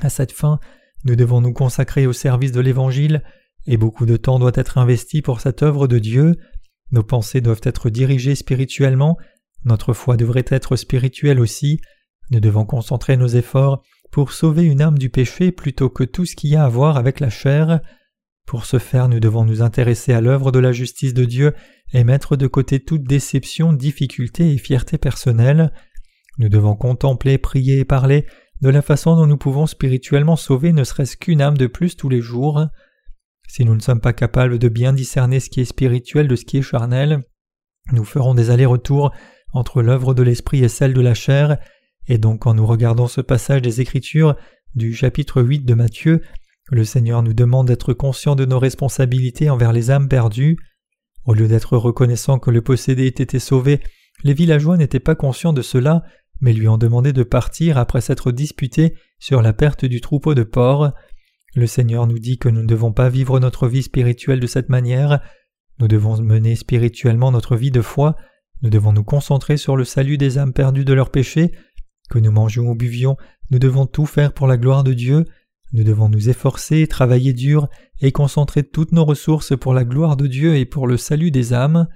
À cette fin, nous devons nous consacrer au service de l'Évangile, et beaucoup de temps doit être investi pour cette œuvre de Dieu. Nos pensées doivent être dirigées spirituellement, notre foi devrait être spirituelle aussi. Nous devons concentrer nos efforts pour sauver une âme du péché plutôt que tout ce qui a à voir avec la chair. Pour ce faire, nous devons nous intéresser à l'œuvre de la justice de Dieu et mettre de côté toute déception, difficulté et fierté personnelle. Nous devons contempler, prier et parler de la façon dont nous pouvons spirituellement sauver ne serait-ce qu'une âme de plus tous les jours. Si nous ne sommes pas capables de bien discerner ce qui est spirituel de ce qui est charnel, nous ferons des allers-retours entre l'œuvre de l'esprit et celle de la chair, et donc quand nous regardons ce passage des Écritures du chapitre 8 de Matthieu, le Seigneur nous demande d'être conscients de nos responsabilités envers les âmes perdues. Au lieu d'être reconnaissant que le possédé ait été sauvé, les villageois n'étaient pas conscients de cela, mais lui ont demandé de partir après s'être disputés sur la perte du troupeau de porcs. Le Seigneur nous dit que nous ne devons pas vivre notre vie spirituelle de cette manière, nous devons mener spirituellement notre vie de foi, nous devons nous concentrer sur le salut des âmes perdues de leurs péchés, que nous mangions ou buvions, nous devons tout faire pour la gloire de Dieu, nous devons nous efforcer, travailler dur et concentrer toutes nos ressources pour la gloire de Dieu et pour le salut des âmes.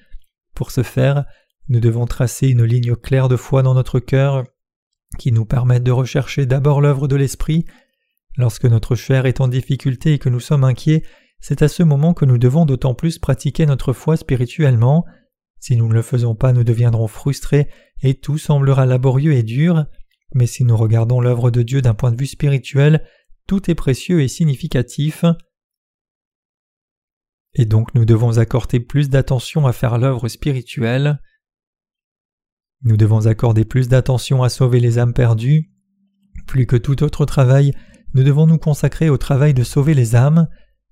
Pour ce faire, nous devons tracer une ligne claire de foi dans notre cœur qui nous permette de rechercher d'abord l'œuvre de l'Esprit. Lorsque notre chair est en difficulté et que nous sommes inquiets, c'est à ce moment que nous devons d'autant plus pratiquer notre foi spirituellement. Si nous ne le faisons pas, nous deviendrons frustrés et tout semblera laborieux et dur. Mais si nous regardons l'œuvre de Dieu d'un point de vue spirituel, tout est précieux et significatif. Et donc nous devons accorder plus d'attention à faire l'œuvre spirituelle. Nous devons accorder plus d'attention à sauver les âmes perdues. Plus que tout autre travail, nous devons nous consacrer au travail de sauver les âmes.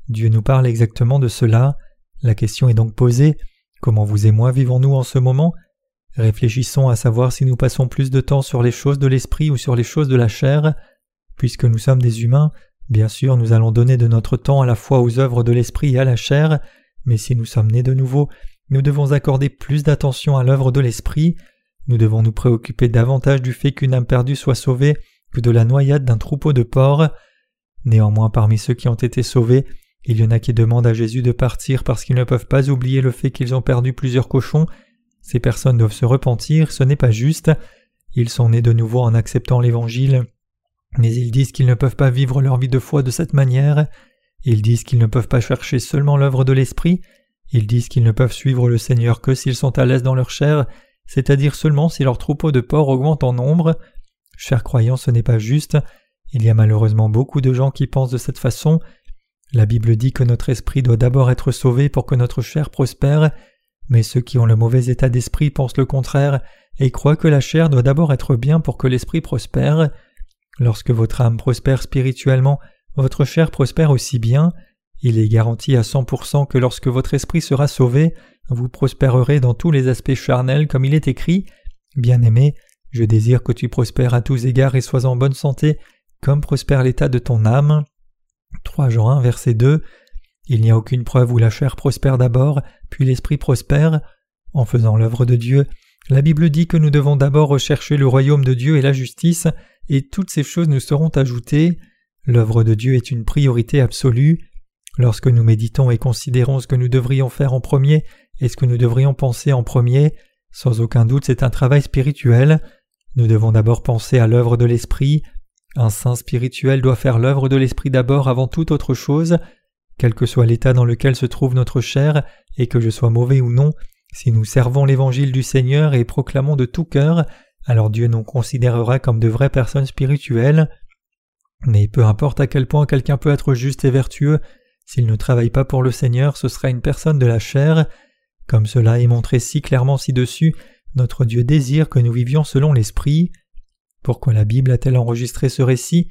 Dieu nous parle exactement de cela. La question est donc posée comment vous et moi vivons-nous en ce moment? Réfléchissons à savoir si nous passons plus de temps sur les choses de l'esprit ou sur les choses de la chair. Puisque nous sommes des humains, bien sûr nous allons donner de notre temps à la fois aux œuvres de l'esprit et à la chair, mais si nous sommes nés de nouveau, nous devons accorder plus d'attention à l'œuvre de l'esprit. Nous devons nous préoccuper davantage du fait qu'une âme perdue soit sauvée que de la noyade d'un troupeau de porcs. Néanmoins, parmi ceux qui ont été sauvés, il y en a qui demandent à Jésus de partir parce qu'ils ne peuvent pas oublier le fait qu'ils ont perdu plusieurs cochons. Ces personnes doivent se repentir, ce n'est pas juste. Ils sont nés de nouveau en acceptant l'Évangile, mais ils disent qu'ils ne peuvent pas vivre leur vie de foi de cette manière. Ils disent qu'ils ne peuvent pas chercher seulement l'œuvre de l'Esprit. Ils disent qu'ils ne peuvent suivre le Seigneur que s'ils sont à l'aise dans leur chair c'est-à-dire seulement si leur troupeau de porcs augmente en nombre. Chers croyants, ce n'est pas juste. Il y a malheureusement beaucoup de gens qui pensent de cette façon. La Bible dit que notre esprit doit d'abord être sauvé pour que notre chair prospère, mais ceux qui ont le mauvais état d'esprit pensent le contraire et croient que la chair doit d'abord être bien pour que l'esprit prospère. Lorsque votre âme prospère spirituellement, votre chair prospère aussi bien. Il est garanti à 100% que lorsque votre esprit sera sauvé, vous prospérerez dans tous les aspects charnels comme il est écrit. Bien-aimé, je désire que tu prospères à tous égards et sois en bonne santé, comme prospère l'état de ton âme. 3 Jean 1 verset 2 Il n'y a aucune preuve où la chair prospère d'abord, puis l'esprit prospère. En faisant l'œuvre de Dieu, la Bible dit que nous devons d'abord rechercher le royaume de Dieu et la justice, et toutes ces choses nous seront ajoutées. L'œuvre de Dieu est une priorité absolue. Lorsque nous méditons et considérons ce que nous devrions faire en premier et ce que nous devrions penser en premier, sans aucun doute c'est un travail spirituel. Nous devons d'abord penser à l'œuvre de l'Esprit. Un saint spirituel doit faire l'œuvre de l'Esprit d'abord avant toute autre chose, quel que soit l'état dans lequel se trouve notre chair, et que je sois mauvais ou non, si nous servons l'évangile du Seigneur et proclamons de tout cœur, alors Dieu nous considérera comme de vraies personnes spirituelles. Mais peu importe à quel point quelqu'un peut être juste et vertueux, S'il ne travaille pas pour le Seigneur, ce sera une personne de la chair. Comme cela est montré si clairement ci-dessus, notre Dieu désire que nous vivions selon l'Esprit. Pourquoi la Bible a-t-elle enregistré ce récit?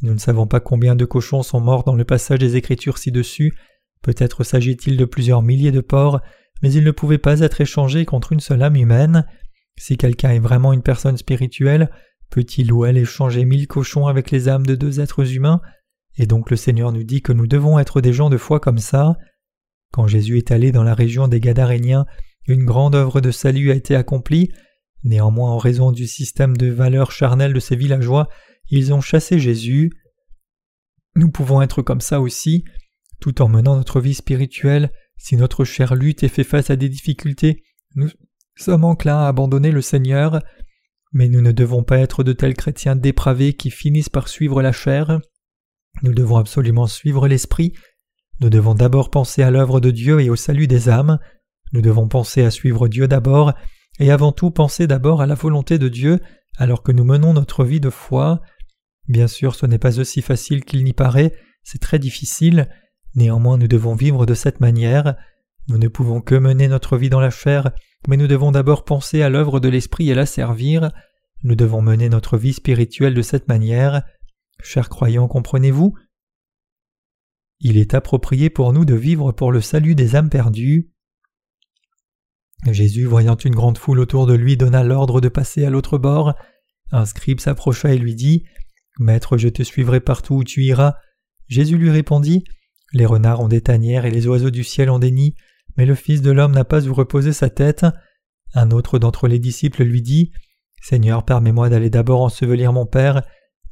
Nous ne savons pas combien de cochons sont morts dans le passage des Écritures ci-dessus. Peut-être s'agit-il de plusieurs milliers de porcs, mais ils ne pouvaient pas être échangés contre une seule âme humaine. Si quelqu'un est vraiment une personne spirituelle, peut-il ou elle échanger mille cochons avec les âmes de deux êtres humains? Et donc le Seigneur nous dit que nous devons être des gens de foi comme ça. Quand Jésus est allé dans la région des Gadaréniens, une grande œuvre de salut a été accomplie. Néanmoins, en raison du système de valeurs charnelles de ces villageois, ils ont chassé Jésus. Nous pouvons être comme ça aussi, tout en menant notre vie spirituelle, si notre chair lutte et fait face à des difficultés, nous sommes enclins à abandonner le Seigneur. Mais nous ne devons pas être de tels chrétiens dépravés qui finissent par suivre la chair. Nous devons absolument suivre l'Esprit. Nous devons d'abord penser à l'œuvre de Dieu et au salut des âmes. Nous devons penser à suivre Dieu d'abord, et avant tout penser d'abord à la volonté de Dieu alors que nous menons notre vie de foi. Bien sûr, ce n'est pas aussi facile qu'il n'y paraît, c'est très difficile, néanmoins nous devons vivre de cette manière. Nous ne pouvons que mener notre vie dans la chair, mais nous devons d'abord penser à l'œuvre de l'Esprit et la servir. Nous devons mener notre vie spirituelle de cette manière. Chers croyants, comprenez-vous? Il est approprié pour nous de vivre pour le salut des âmes perdues. Jésus, voyant une grande foule autour de lui, donna l'ordre de passer à l'autre bord. Un scribe s'approcha et lui dit Maître, je te suivrai partout où tu iras. Jésus lui répondit Les renards ont des tanières et les oiseaux du ciel ont des nids, mais le Fils de l'homme n'a pas où reposer sa tête. Un autre d'entre les disciples lui dit Seigneur, permets-moi d'aller d'abord ensevelir mon Père.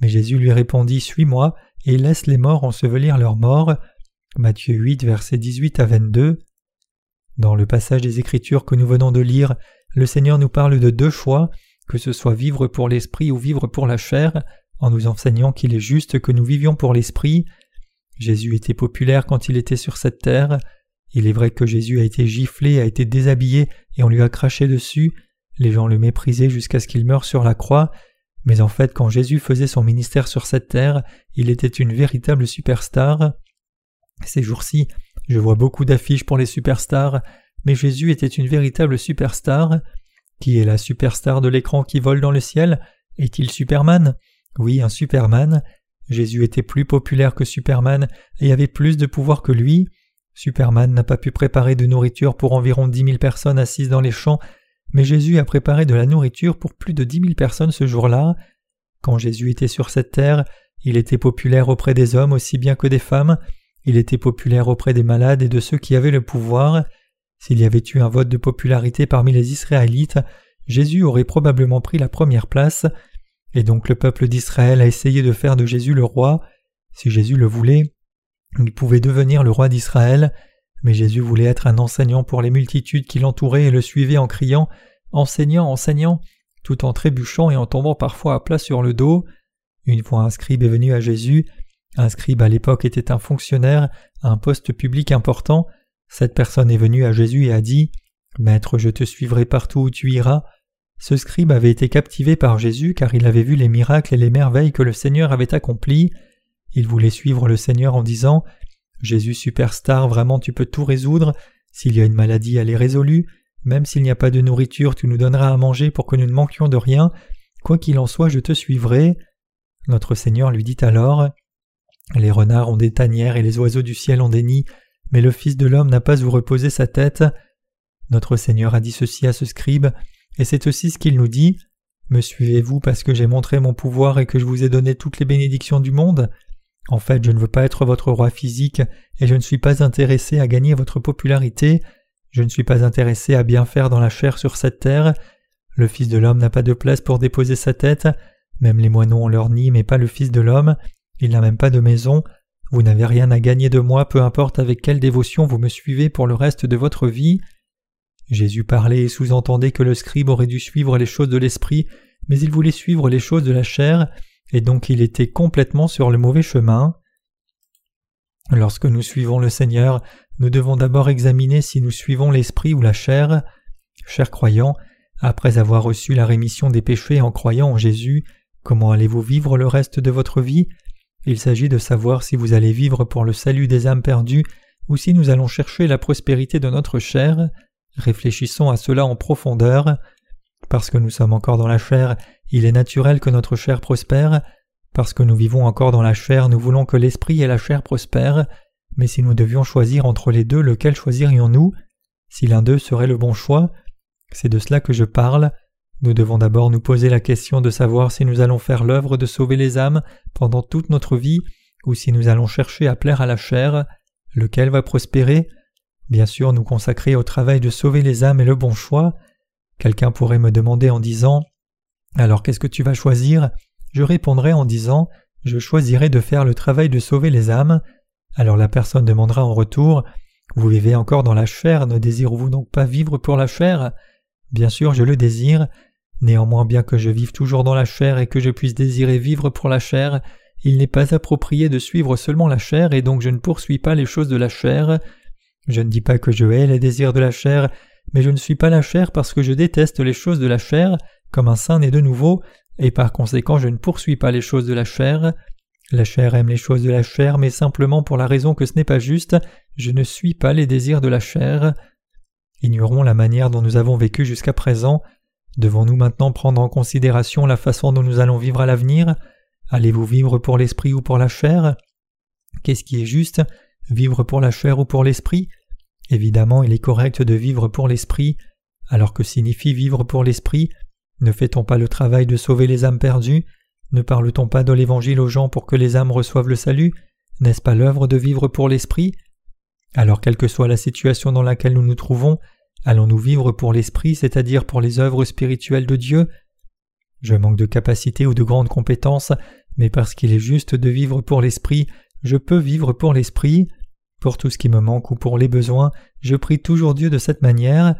Mais Jésus lui répondit Suis-moi et laisse les morts ensevelir leurs morts. Matthieu 8, versets 18 à 22. Dans le passage des Écritures que nous venons de lire, le Seigneur nous parle de deux choix, que ce soit vivre pour l'esprit ou vivre pour la chair, en nous enseignant qu'il est juste que nous vivions pour l'esprit. Jésus était populaire quand il était sur cette terre. Il est vrai que Jésus a été giflé, a été déshabillé et on lui a craché dessus. Les gens le méprisaient jusqu'à ce qu'il meure sur la croix. Mais en fait, quand Jésus faisait son ministère sur cette terre, il était une véritable superstar. Ces jours-ci, je vois beaucoup d'affiches pour les superstars, mais Jésus était une véritable superstar. Qui est la superstar de l'écran qui vole dans le ciel? Est-il Superman? Oui, un Superman. Jésus était plus populaire que Superman et avait plus de pouvoir que lui. Superman n'a pas pu préparer de nourriture pour environ dix mille personnes assises dans les champs, mais Jésus a préparé de la nourriture pour plus de dix mille personnes ce jour-là. Quand Jésus était sur cette terre, il était populaire auprès des hommes aussi bien que des femmes, il était populaire auprès des malades et de ceux qui avaient le pouvoir. S'il y avait eu un vote de popularité parmi les Israélites, Jésus aurait probablement pris la première place, et donc le peuple d'Israël a essayé de faire de Jésus le roi. Si Jésus le voulait, il pouvait devenir le roi d'Israël, mais Jésus voulait être un enseignant pour les multitudes qui l'entouraient et le suivaient en criant Enseignant, enseignant, tout en trébuchant et en tombant parfois à plat sur le dos. Une fois un scribe est venu à Jésus, un scribe à l'époque était un fonctionnaire, un poste public important. Cette personne est venue à Jésus et a dit Maître, je te suivrai partout où tu iras. Ce scribe avait été captivé par Jésus car il avait vu les miracles et les merveilles que le Seigneur avait accomplis. Il voulait suivre le Seigneur en disant Jésus superstar, vraiment tu peux tout résoudre. S'il y a une maladie, elle est résolue. Même s'il n'y a pas de nourriture, tu nous donneras à manger pour que nous ne manquions de rien. Quoi qu'il en soit, je te suivrai. Notre Seigneur lui dit alors les renards ont des tanières et les oiseaux du ciel ont des nids, mais le Fils de l'homme n'a pas où reposer sa tête. Notre Seigneur a dit ceci à ce scribe, et c'est aussi ce qu'il nous dit. Me suivez-vous parce que j'ai montré mon pouvoir et que je vous ai donné toutes les bénédictions du monde? En fait, je ne veux pas être votre roi physique, et je ne suis pas intéressé à gagner votre popularité, je ne suis pas intéressé à bien faire dans la chair sur cette terre. Le Fils de l'homme n'a pas de place pour déposer sa tête, même les moineaux ont leur nid, mais pas le Fils de l'homme. Il n'a même pas de maison. Vous n'avez rien à gagner de moi, peu importe avec quelle dévotion vous me suivez pour le reste de votre vie. Jésus parlait et sous-entendait que le scribe aurait dû suivre les choses de l'esprit, mais il voulait suivre les choses de la chair, et donc il était complètement sur le mauvais chemin. Lorsque nous suivons le Seigneur, nous devons d'abord examiner si nous suivons l'esprit ou la chair. Chers croyants, après avoir reçu la rémission des péchés en croyant en Jésus, comment allez-vous vivre le reste de votre vie? Il s'agit de savoir si vous allez vivre pour le salut des âmes perdues ou si nous allons chercher la prospérité de notre chair. Réfléchissons à cela en profondeur. Parce que nous sommes encore dans la chair, il est naturel que notre chair prospère. Parce que nous vivons encore dans la chair, nous voulons que l'esprit et la chair prospèrent. Mais si nous devions choisir entre les deux, lequel choisirions-nous? Si l'un d'eux serait le bon choix C'est de cela que je parle. Nous devons d'abord nous poser la question de savoir si nous allons faire l'œuvre de sauver les âmes pendant toute notre vie, ou si nous allons chercher à plaire à la chair, lequel va prospérer. Bien sûr, nous consacrer au travail de sauver les âmes est le bon choix. Quelqu'un pourrait me demander en disant Alors qu'est-ce que tu vas choisir? Je répondrai en disant Je choisirai de faire le travail de sauver les âmes. Alors la personne demandera en retour Vous vivez encore dans la chair, ne désirez-vous donc pas vivre pour la chair? Bien sûr, je le désire, Néanmoins, bien que je vive toujours dans la chair et que je puisse désirer vivre pour la chair, il n'est pas approprié de suivre seulement la chair et donc je ne poursuis pas les choses de la chair. Je ne dis pas que je hais les désirs de la chair, mais je ne suis pas la chair parce que je déteste les choses de la chair, comme un saint né de nouveau, et par conséquent je ne poursuis pas les choses de la chair. La chair aime les choses de la chair, mais simplement pour la raison que ce n'est pas juste, je ne suis pas les désirs de la chair. Ignorons la manière dont nous avons vécu jusqu'à présent, Devons-nous maintenant prendre en considération la façon dont nous allons vivre à l'avenir? Allez-vous vivre pour l'esprit ou pour la chair? Qu'est-ce qui est juste? Vivre pour la chair ou pour l'esprit? Évidemment, il est correct de vivre pour l'esprit. Alors que signifie vivre pour l'esprit? Ne fait-on pas le travail de sauver les âmes perdues? Ne parle-t-on pas de l'Évangile aux gens pour que les âmes reçoivent le salut? N'est-ce pas l'œuvre de vivre pour l'esprit? Alors quelle que soit la situation dans laquelle nous nous trouvons, Allons-nous vivre pour l'esprit, c'est-à-dire pour les œuvres spirituelles de Dieu? Je manque de capacité ou de grandes compétences, mais parce qu'il est juste de vivre pour l'esprit, je peux vivre pour l'esprit. Pour tout ce qui me manque ou pour les besoins, je prie toujours Dieu de cette manière.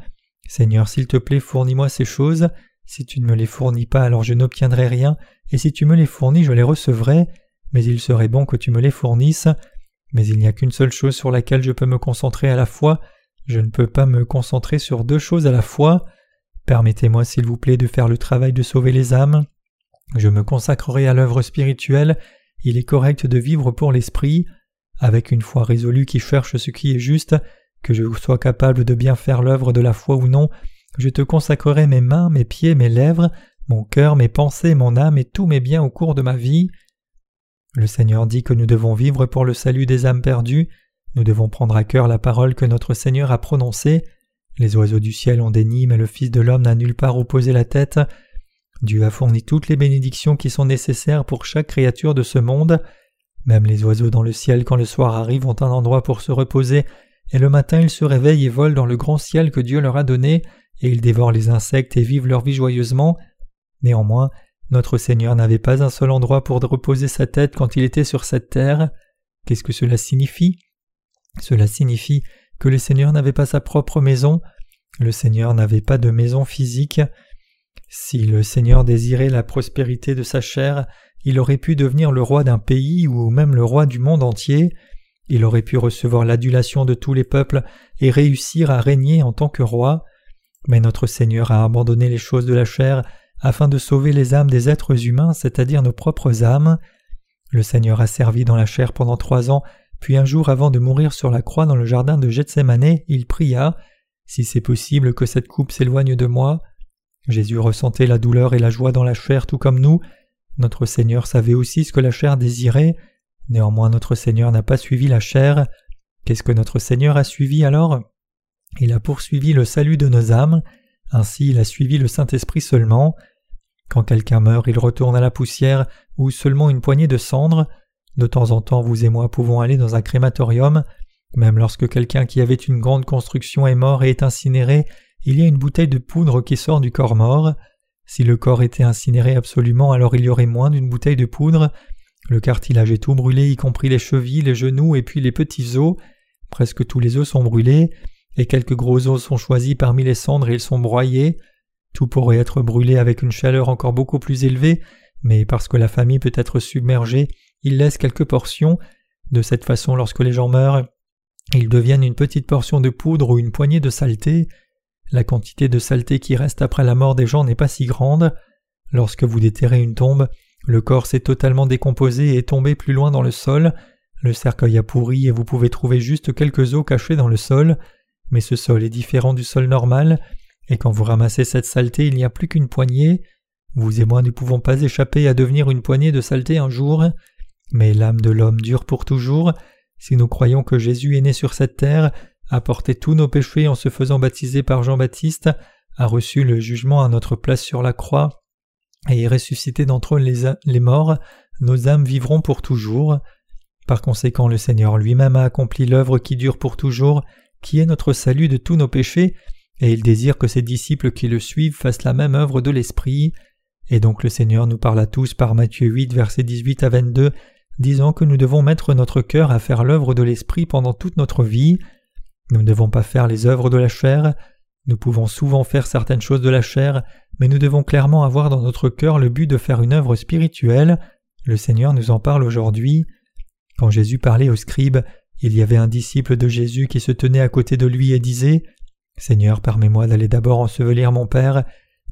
Seigneur, s'il te plaît, fournis-moi ces choses. Si tu ne me les fournis pas, alors je n'obtiendrai rien, et si tu me les fournis, je les recevrai, mais il serait bon que tu me les fournisses. Mais il n'y a qu'une seule chose sur laquelle je peux me concentrer à la fois, je ne peux pas me concentrer sur deux choses à la fois. Permettez-moi s'il vous plaît de faire le travail de sauver les âmes. Je me consacrerai à l'œuvre spirituelle. Il est correct de vivre pour l'esprit, avec une foi résolue qui cherche ce qui est juste, que je sois capable de bien faire l'œuvre de la foi ou non, je te consacrerai mes mains, mes pieds, mes lèvres, mon cœur, mes pensées, mon âme et tous mes biens au cours de ma vie. Le Seigneur dit que nous devons vivre pour le salut des âmes perdues, nous devons prendre à cœur la parole que notre Seigneur a prononcée. Les oiseaux du ciel ont des nids, mais le Fils de l'homme n'a nulle part où la tête. Dieu a fourni toutes les bénédictions qui sont nécessaires pour chaque créature de ce monde. Même les oiseaux dans le ciel, quand le soir arrive, ont un endroit pour se reposer, et le matin ils se réveillent et volent dans le grand ciel que Dieu leur a donné, et ils dévorent les insectes et vivent leur vie joyeusement. Néanmoins, notre Seigneur n'avait pas un seul endroit pour reposer sa tête quand il était sur cette terre. Qu'est-ce que cela signifie? Cela signifie que le Seigneur n'avait pas sa propre maison, le Seigneur n'avait pas de maison physique. Si le Seigneur désirait la prospérité de sa chair, il aurait pu devenir le roi d'un pays ou même le roi du monde entier, il aurait pu recevoir l'adulation de tous les peuples et réussir à régner en tant que roi, mais notre Seigneur a abandonné les choses de la chair afin de sauver les âmes des êtres humains, c'est-à-dire nos propres âmes. Le Seigneur a servi dans la chair pendant trois ans puis un jour avant de mourir sur la croix dans le jardin de Gethsemane, il pria Si c'est possible que cette coupe s'éloigne de moi. Jésus ressentait la douleur et la joie dans la chair tout comme nous. Notre Seigneur savait aussi ce que la chair désirait. Néanmoins notre Seigneur n'a pas suivi la chair. Qu'est-ce que notre Seigneur a suivi alors? Il a poursuivi le salut de nos âmes, ainsi il a suivi le Saint-Esprit seulement. Quand quelqu'un meurt, il retourne à la poussière ou seulement une poignée de cendres. De temps en temps, vous et moi pouvons aller dans un crématorium. Même lorsque quelqu'un qui avait une grande construction est mort et est incinéré, il y a une bouteille de poudre qui sort du corps mort. Si le corps était incinéré absolument, alors il y aurait moins d'une bouteille de poudre. Le cartilage est tout brûlé, y compris les chevilles, les genoux et puis les petits os. Presque tous les os sont brûlés, et quelques gros os sont choisis parmi les cendres et ils sont broyés. Tout pourrait être brûlé avec une chaleur encore beaucoup plus élevée, mais parce que la famille peut être submergée, il laisse quelques portions. De cette façon, lorsque les gens meurent, ils deviennent une petite portion de poudre ou une poignée de saleté. La quantité de saleté qui reste après la mort des gens n'est pas si grande. Lorsque vous déterrez une tombe, Le corps s'est totalement décomposé et est tombé plus loin dans le sol. Le cercueil a pourri et vous pouvez trouver juste quelques os cachés dans le sol. Mais ce sol est différent du sol normal, et quand vous ramassez cette saleté, il n'y a plus qu'une poignée. Vous et moi ne pouvons pas échapper à devenir une poignée de saleté un jour. Mais l'âme de l'homme dure pour toujours. Si nous croyons que Jésus est né sur cette terre, a porté tous nos péchés en se faisant baptiser par Jean-Baptiste, a reçu le jugement à notre place sur la croix, et est ressuscité d'entre les, les morts, nos âmes vivront pour toujours. Par conséquent, le Seigneur lui-même a accompli l'œuvre qui dure pour toujours, qui est notre salut de tous nos péchés, et il désire que ses disciples qui le suivent fassent la même œuvre de l'Esprit. Et donc le Seigneur nous parle à tous par Matthieu 8, versets 18 à 22, disant que nous devons mettre notre cœur à faire l'œuvre de l'Esprit pendant toute notre vie. Nous ne devons pas faire les œuvres de la chair. Nous pouvons souvent faire certaines choses de la chair, mais nous devons clairement avoir dans notre cœur le but de faire une œuvre spirituelle. Le Seigneur nous en parle aujourd'hui. Quand Jésus parlait aux scribes, il y avait un disciple de Jésus qui se tenait à côté de lui et disait Seigneur, permets-moi d'aller d'abord ensevelir mon Père.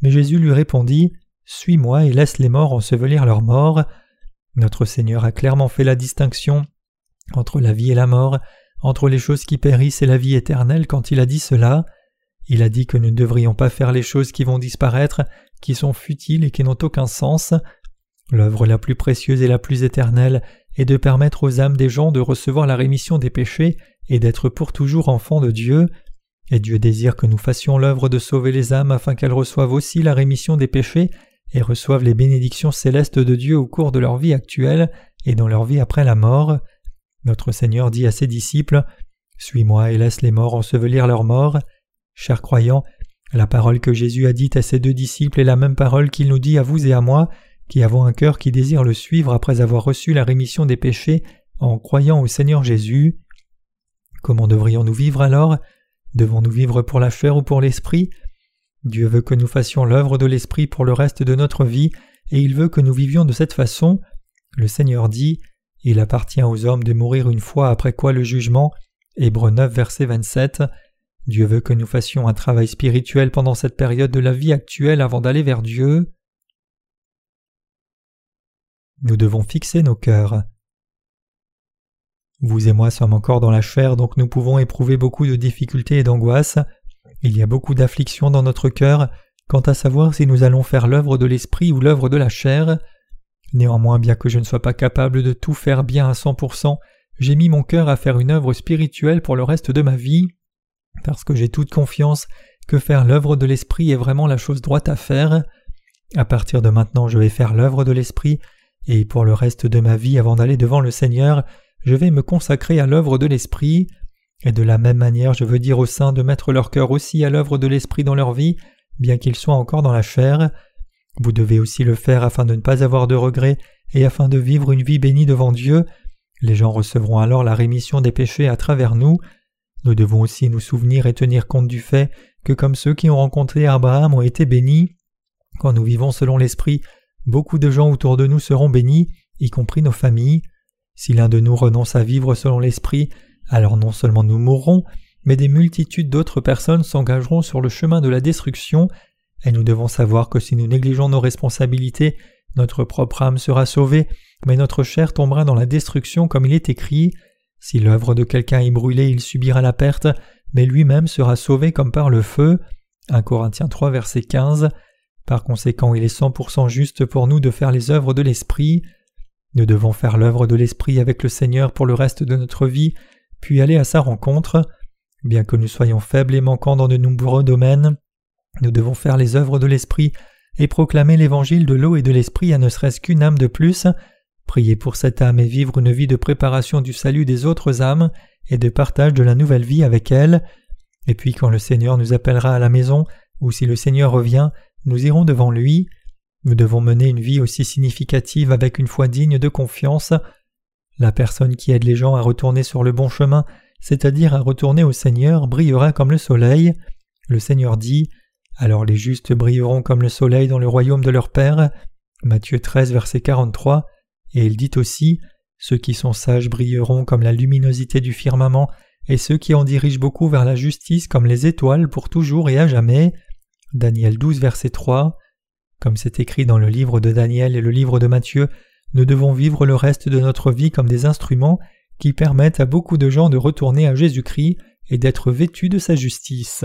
Mais Jésus lui répondit Suis-moi et laisse les morts ensevelir leurs morts. Notre Seigneur a clairement fait la distinction entre la vie et la mort, entre les choses qui périssent et la vie éternelle quand il a dit cela. Il a dit que nous ne devrions pas faire les choses qui vont disparaître, qui sont futiles et qui n'ont aucun sens. L'œuvre la plus précieuse et la plus éternelle est de permettre aux âmes des gens de recevoir la rémission des péchés et d'être pour toujours enfants de Dieu. Et Dieu désire que nous fassions l'œuvre de sauver les âmes afin qu'elles reçoivent aussi la rémission des péchés et reçoivent les bénédictions célestes de Dieu au cours de leur vie actuelle et dans leur vie après la mort. Notre Seigneur dit à ses disciples Suis-moi et laisse les morts ensevelir leurs morts. Chers croyants, la parole que Jésus a dite à ses deux disciples est la même parole qu'il nous dit à vous et à moi, qui avons un cœur qui désire le suivre après avoir reçu la rémission des péchés en croyant au Seigneur Jésus. Comment devrions-nous vivre alors? Devons-nous vivre pour la chair ou pour l'esprit? Dieu veut que nous fassions l'œuvre de l'esprit pour le reste de notre vie, et il veut que nous vivions de cette façon. Le Seigneur dit Il appartient aux hommes de mourir une fois après quoi le jugement. Hébreux 9, verset 27. Dieu veut que nous fassions un travail spirituel pendant cette période de la vie actuelle avant d'aller vers Dieu. Nous devons fixer nos cœurs. Vous et moi sommes encore dans la chair, donc nous pouvons éprouver beaucoup de difficultés et d'angoisses. Il y a beaucoup d'afflictions dans notre cœur quant à savoir si nous allons faire l'œuvre de l'esprit ou l'œuvre de la chair. Néanmoins, bien que je ne sois pas capable de tout faire bien à cent pour cent, j'ai mis mon cœur à faire une œuvre spirituelle pour le reste de ma vie parce que j'ai toute confiance que faire l'œuvre de l'Esprit est vraiment la chose droite à faire. À partir de maintenant, je vais faire l'œuvre de l'Esprit, et pour le reste de ma vie, avant d'aller devant le Seigneur, je vais me consacrer à l'œuvre de l'Esprit. Et de la même manière, je veux dire aux saints de mettre leur cœur aussi à l'œuvre de l'Esprit dans leur vie, bien qu'ils soient encore dans la chair. Vous devez aussi le faire afin de ne pas avoir de regrets et afin de vivre une vie bénie devant Dieu. Les gens recevront alors la rémission des péchés à travers nous. Nous devons aussi nous souvenir et tenir compte du fait que comme ceux qui ont rencontré Abraham ont été bénis, quand nous vivons selon l'Esprit, beaucoup de gens autour de nous seront bénis, y compris nos familles. Si l'un de nous renonce à vivre selon l'Esprit, alors non seulement nous mourrons, mais des multitudes d'autres personnes s'engageront sur le chemin de la destruction, et nous devons savoir que si nous négligeons nos responsabilités, notre propre âme sera sauvée, mais notre chair tombera dans la destruction comme il est écrit. Si l'œuvre de quelqu'un est brûlée, il subira la perte, mais lui-même sera sauvé comme par le feu. 1 Corinthiens 3 verset 15. Par conséquent, il est cent pour cent juste pour nous de faire les œuvres de l'Esprit. Nous devons faire l'œuvre de l'Esprit avec le Seigneur pour le reste de notre vie, puis aller à sa rencontre. Bien que nous soyons faibles et manquants dans de nombreux domaines, nous devons faire les œuvres de l'Esprit et proclamer l'évangile de l'eau et de l'Esprit à ne serait-ce qu'une âme de plus, Prier pour cette âme et vivre une vie de préparation du salut des autres âmes et de partage de la nouvelle vie avec elle. Et puis quand le Seigneur nous appellera à la maison, ou si le Seigneur revient, nous irons devant lui. Nous devons mener une vie aussi significative avec une foi digne de confiance. La personne qui aide les gens à retourner sur le bon chemin, c'est-à-dire à retourner au Seigneur, brillera comme le soleil. Le Seigneur dit Alors les justes brilleront comme le soleil dans le royaume de leur Père. Matthieu 13, verset 43. Et il dit aussi Ceux qui sont sages brilleront comme la luminosité du firmament, et ceux qui en dirigent beaucoup vers la justice comme les étoiles pour toujours et à jamais. Daniel 12, verset 3. Comme c'est écrit dans le livre de Daniel et le livre de Matthieu, nous devons vivre le reste de notre vie comme des instruments qui permettent à beaucoup de gens de retourner à Jésus-Christ et d'être vêtus de sa justice.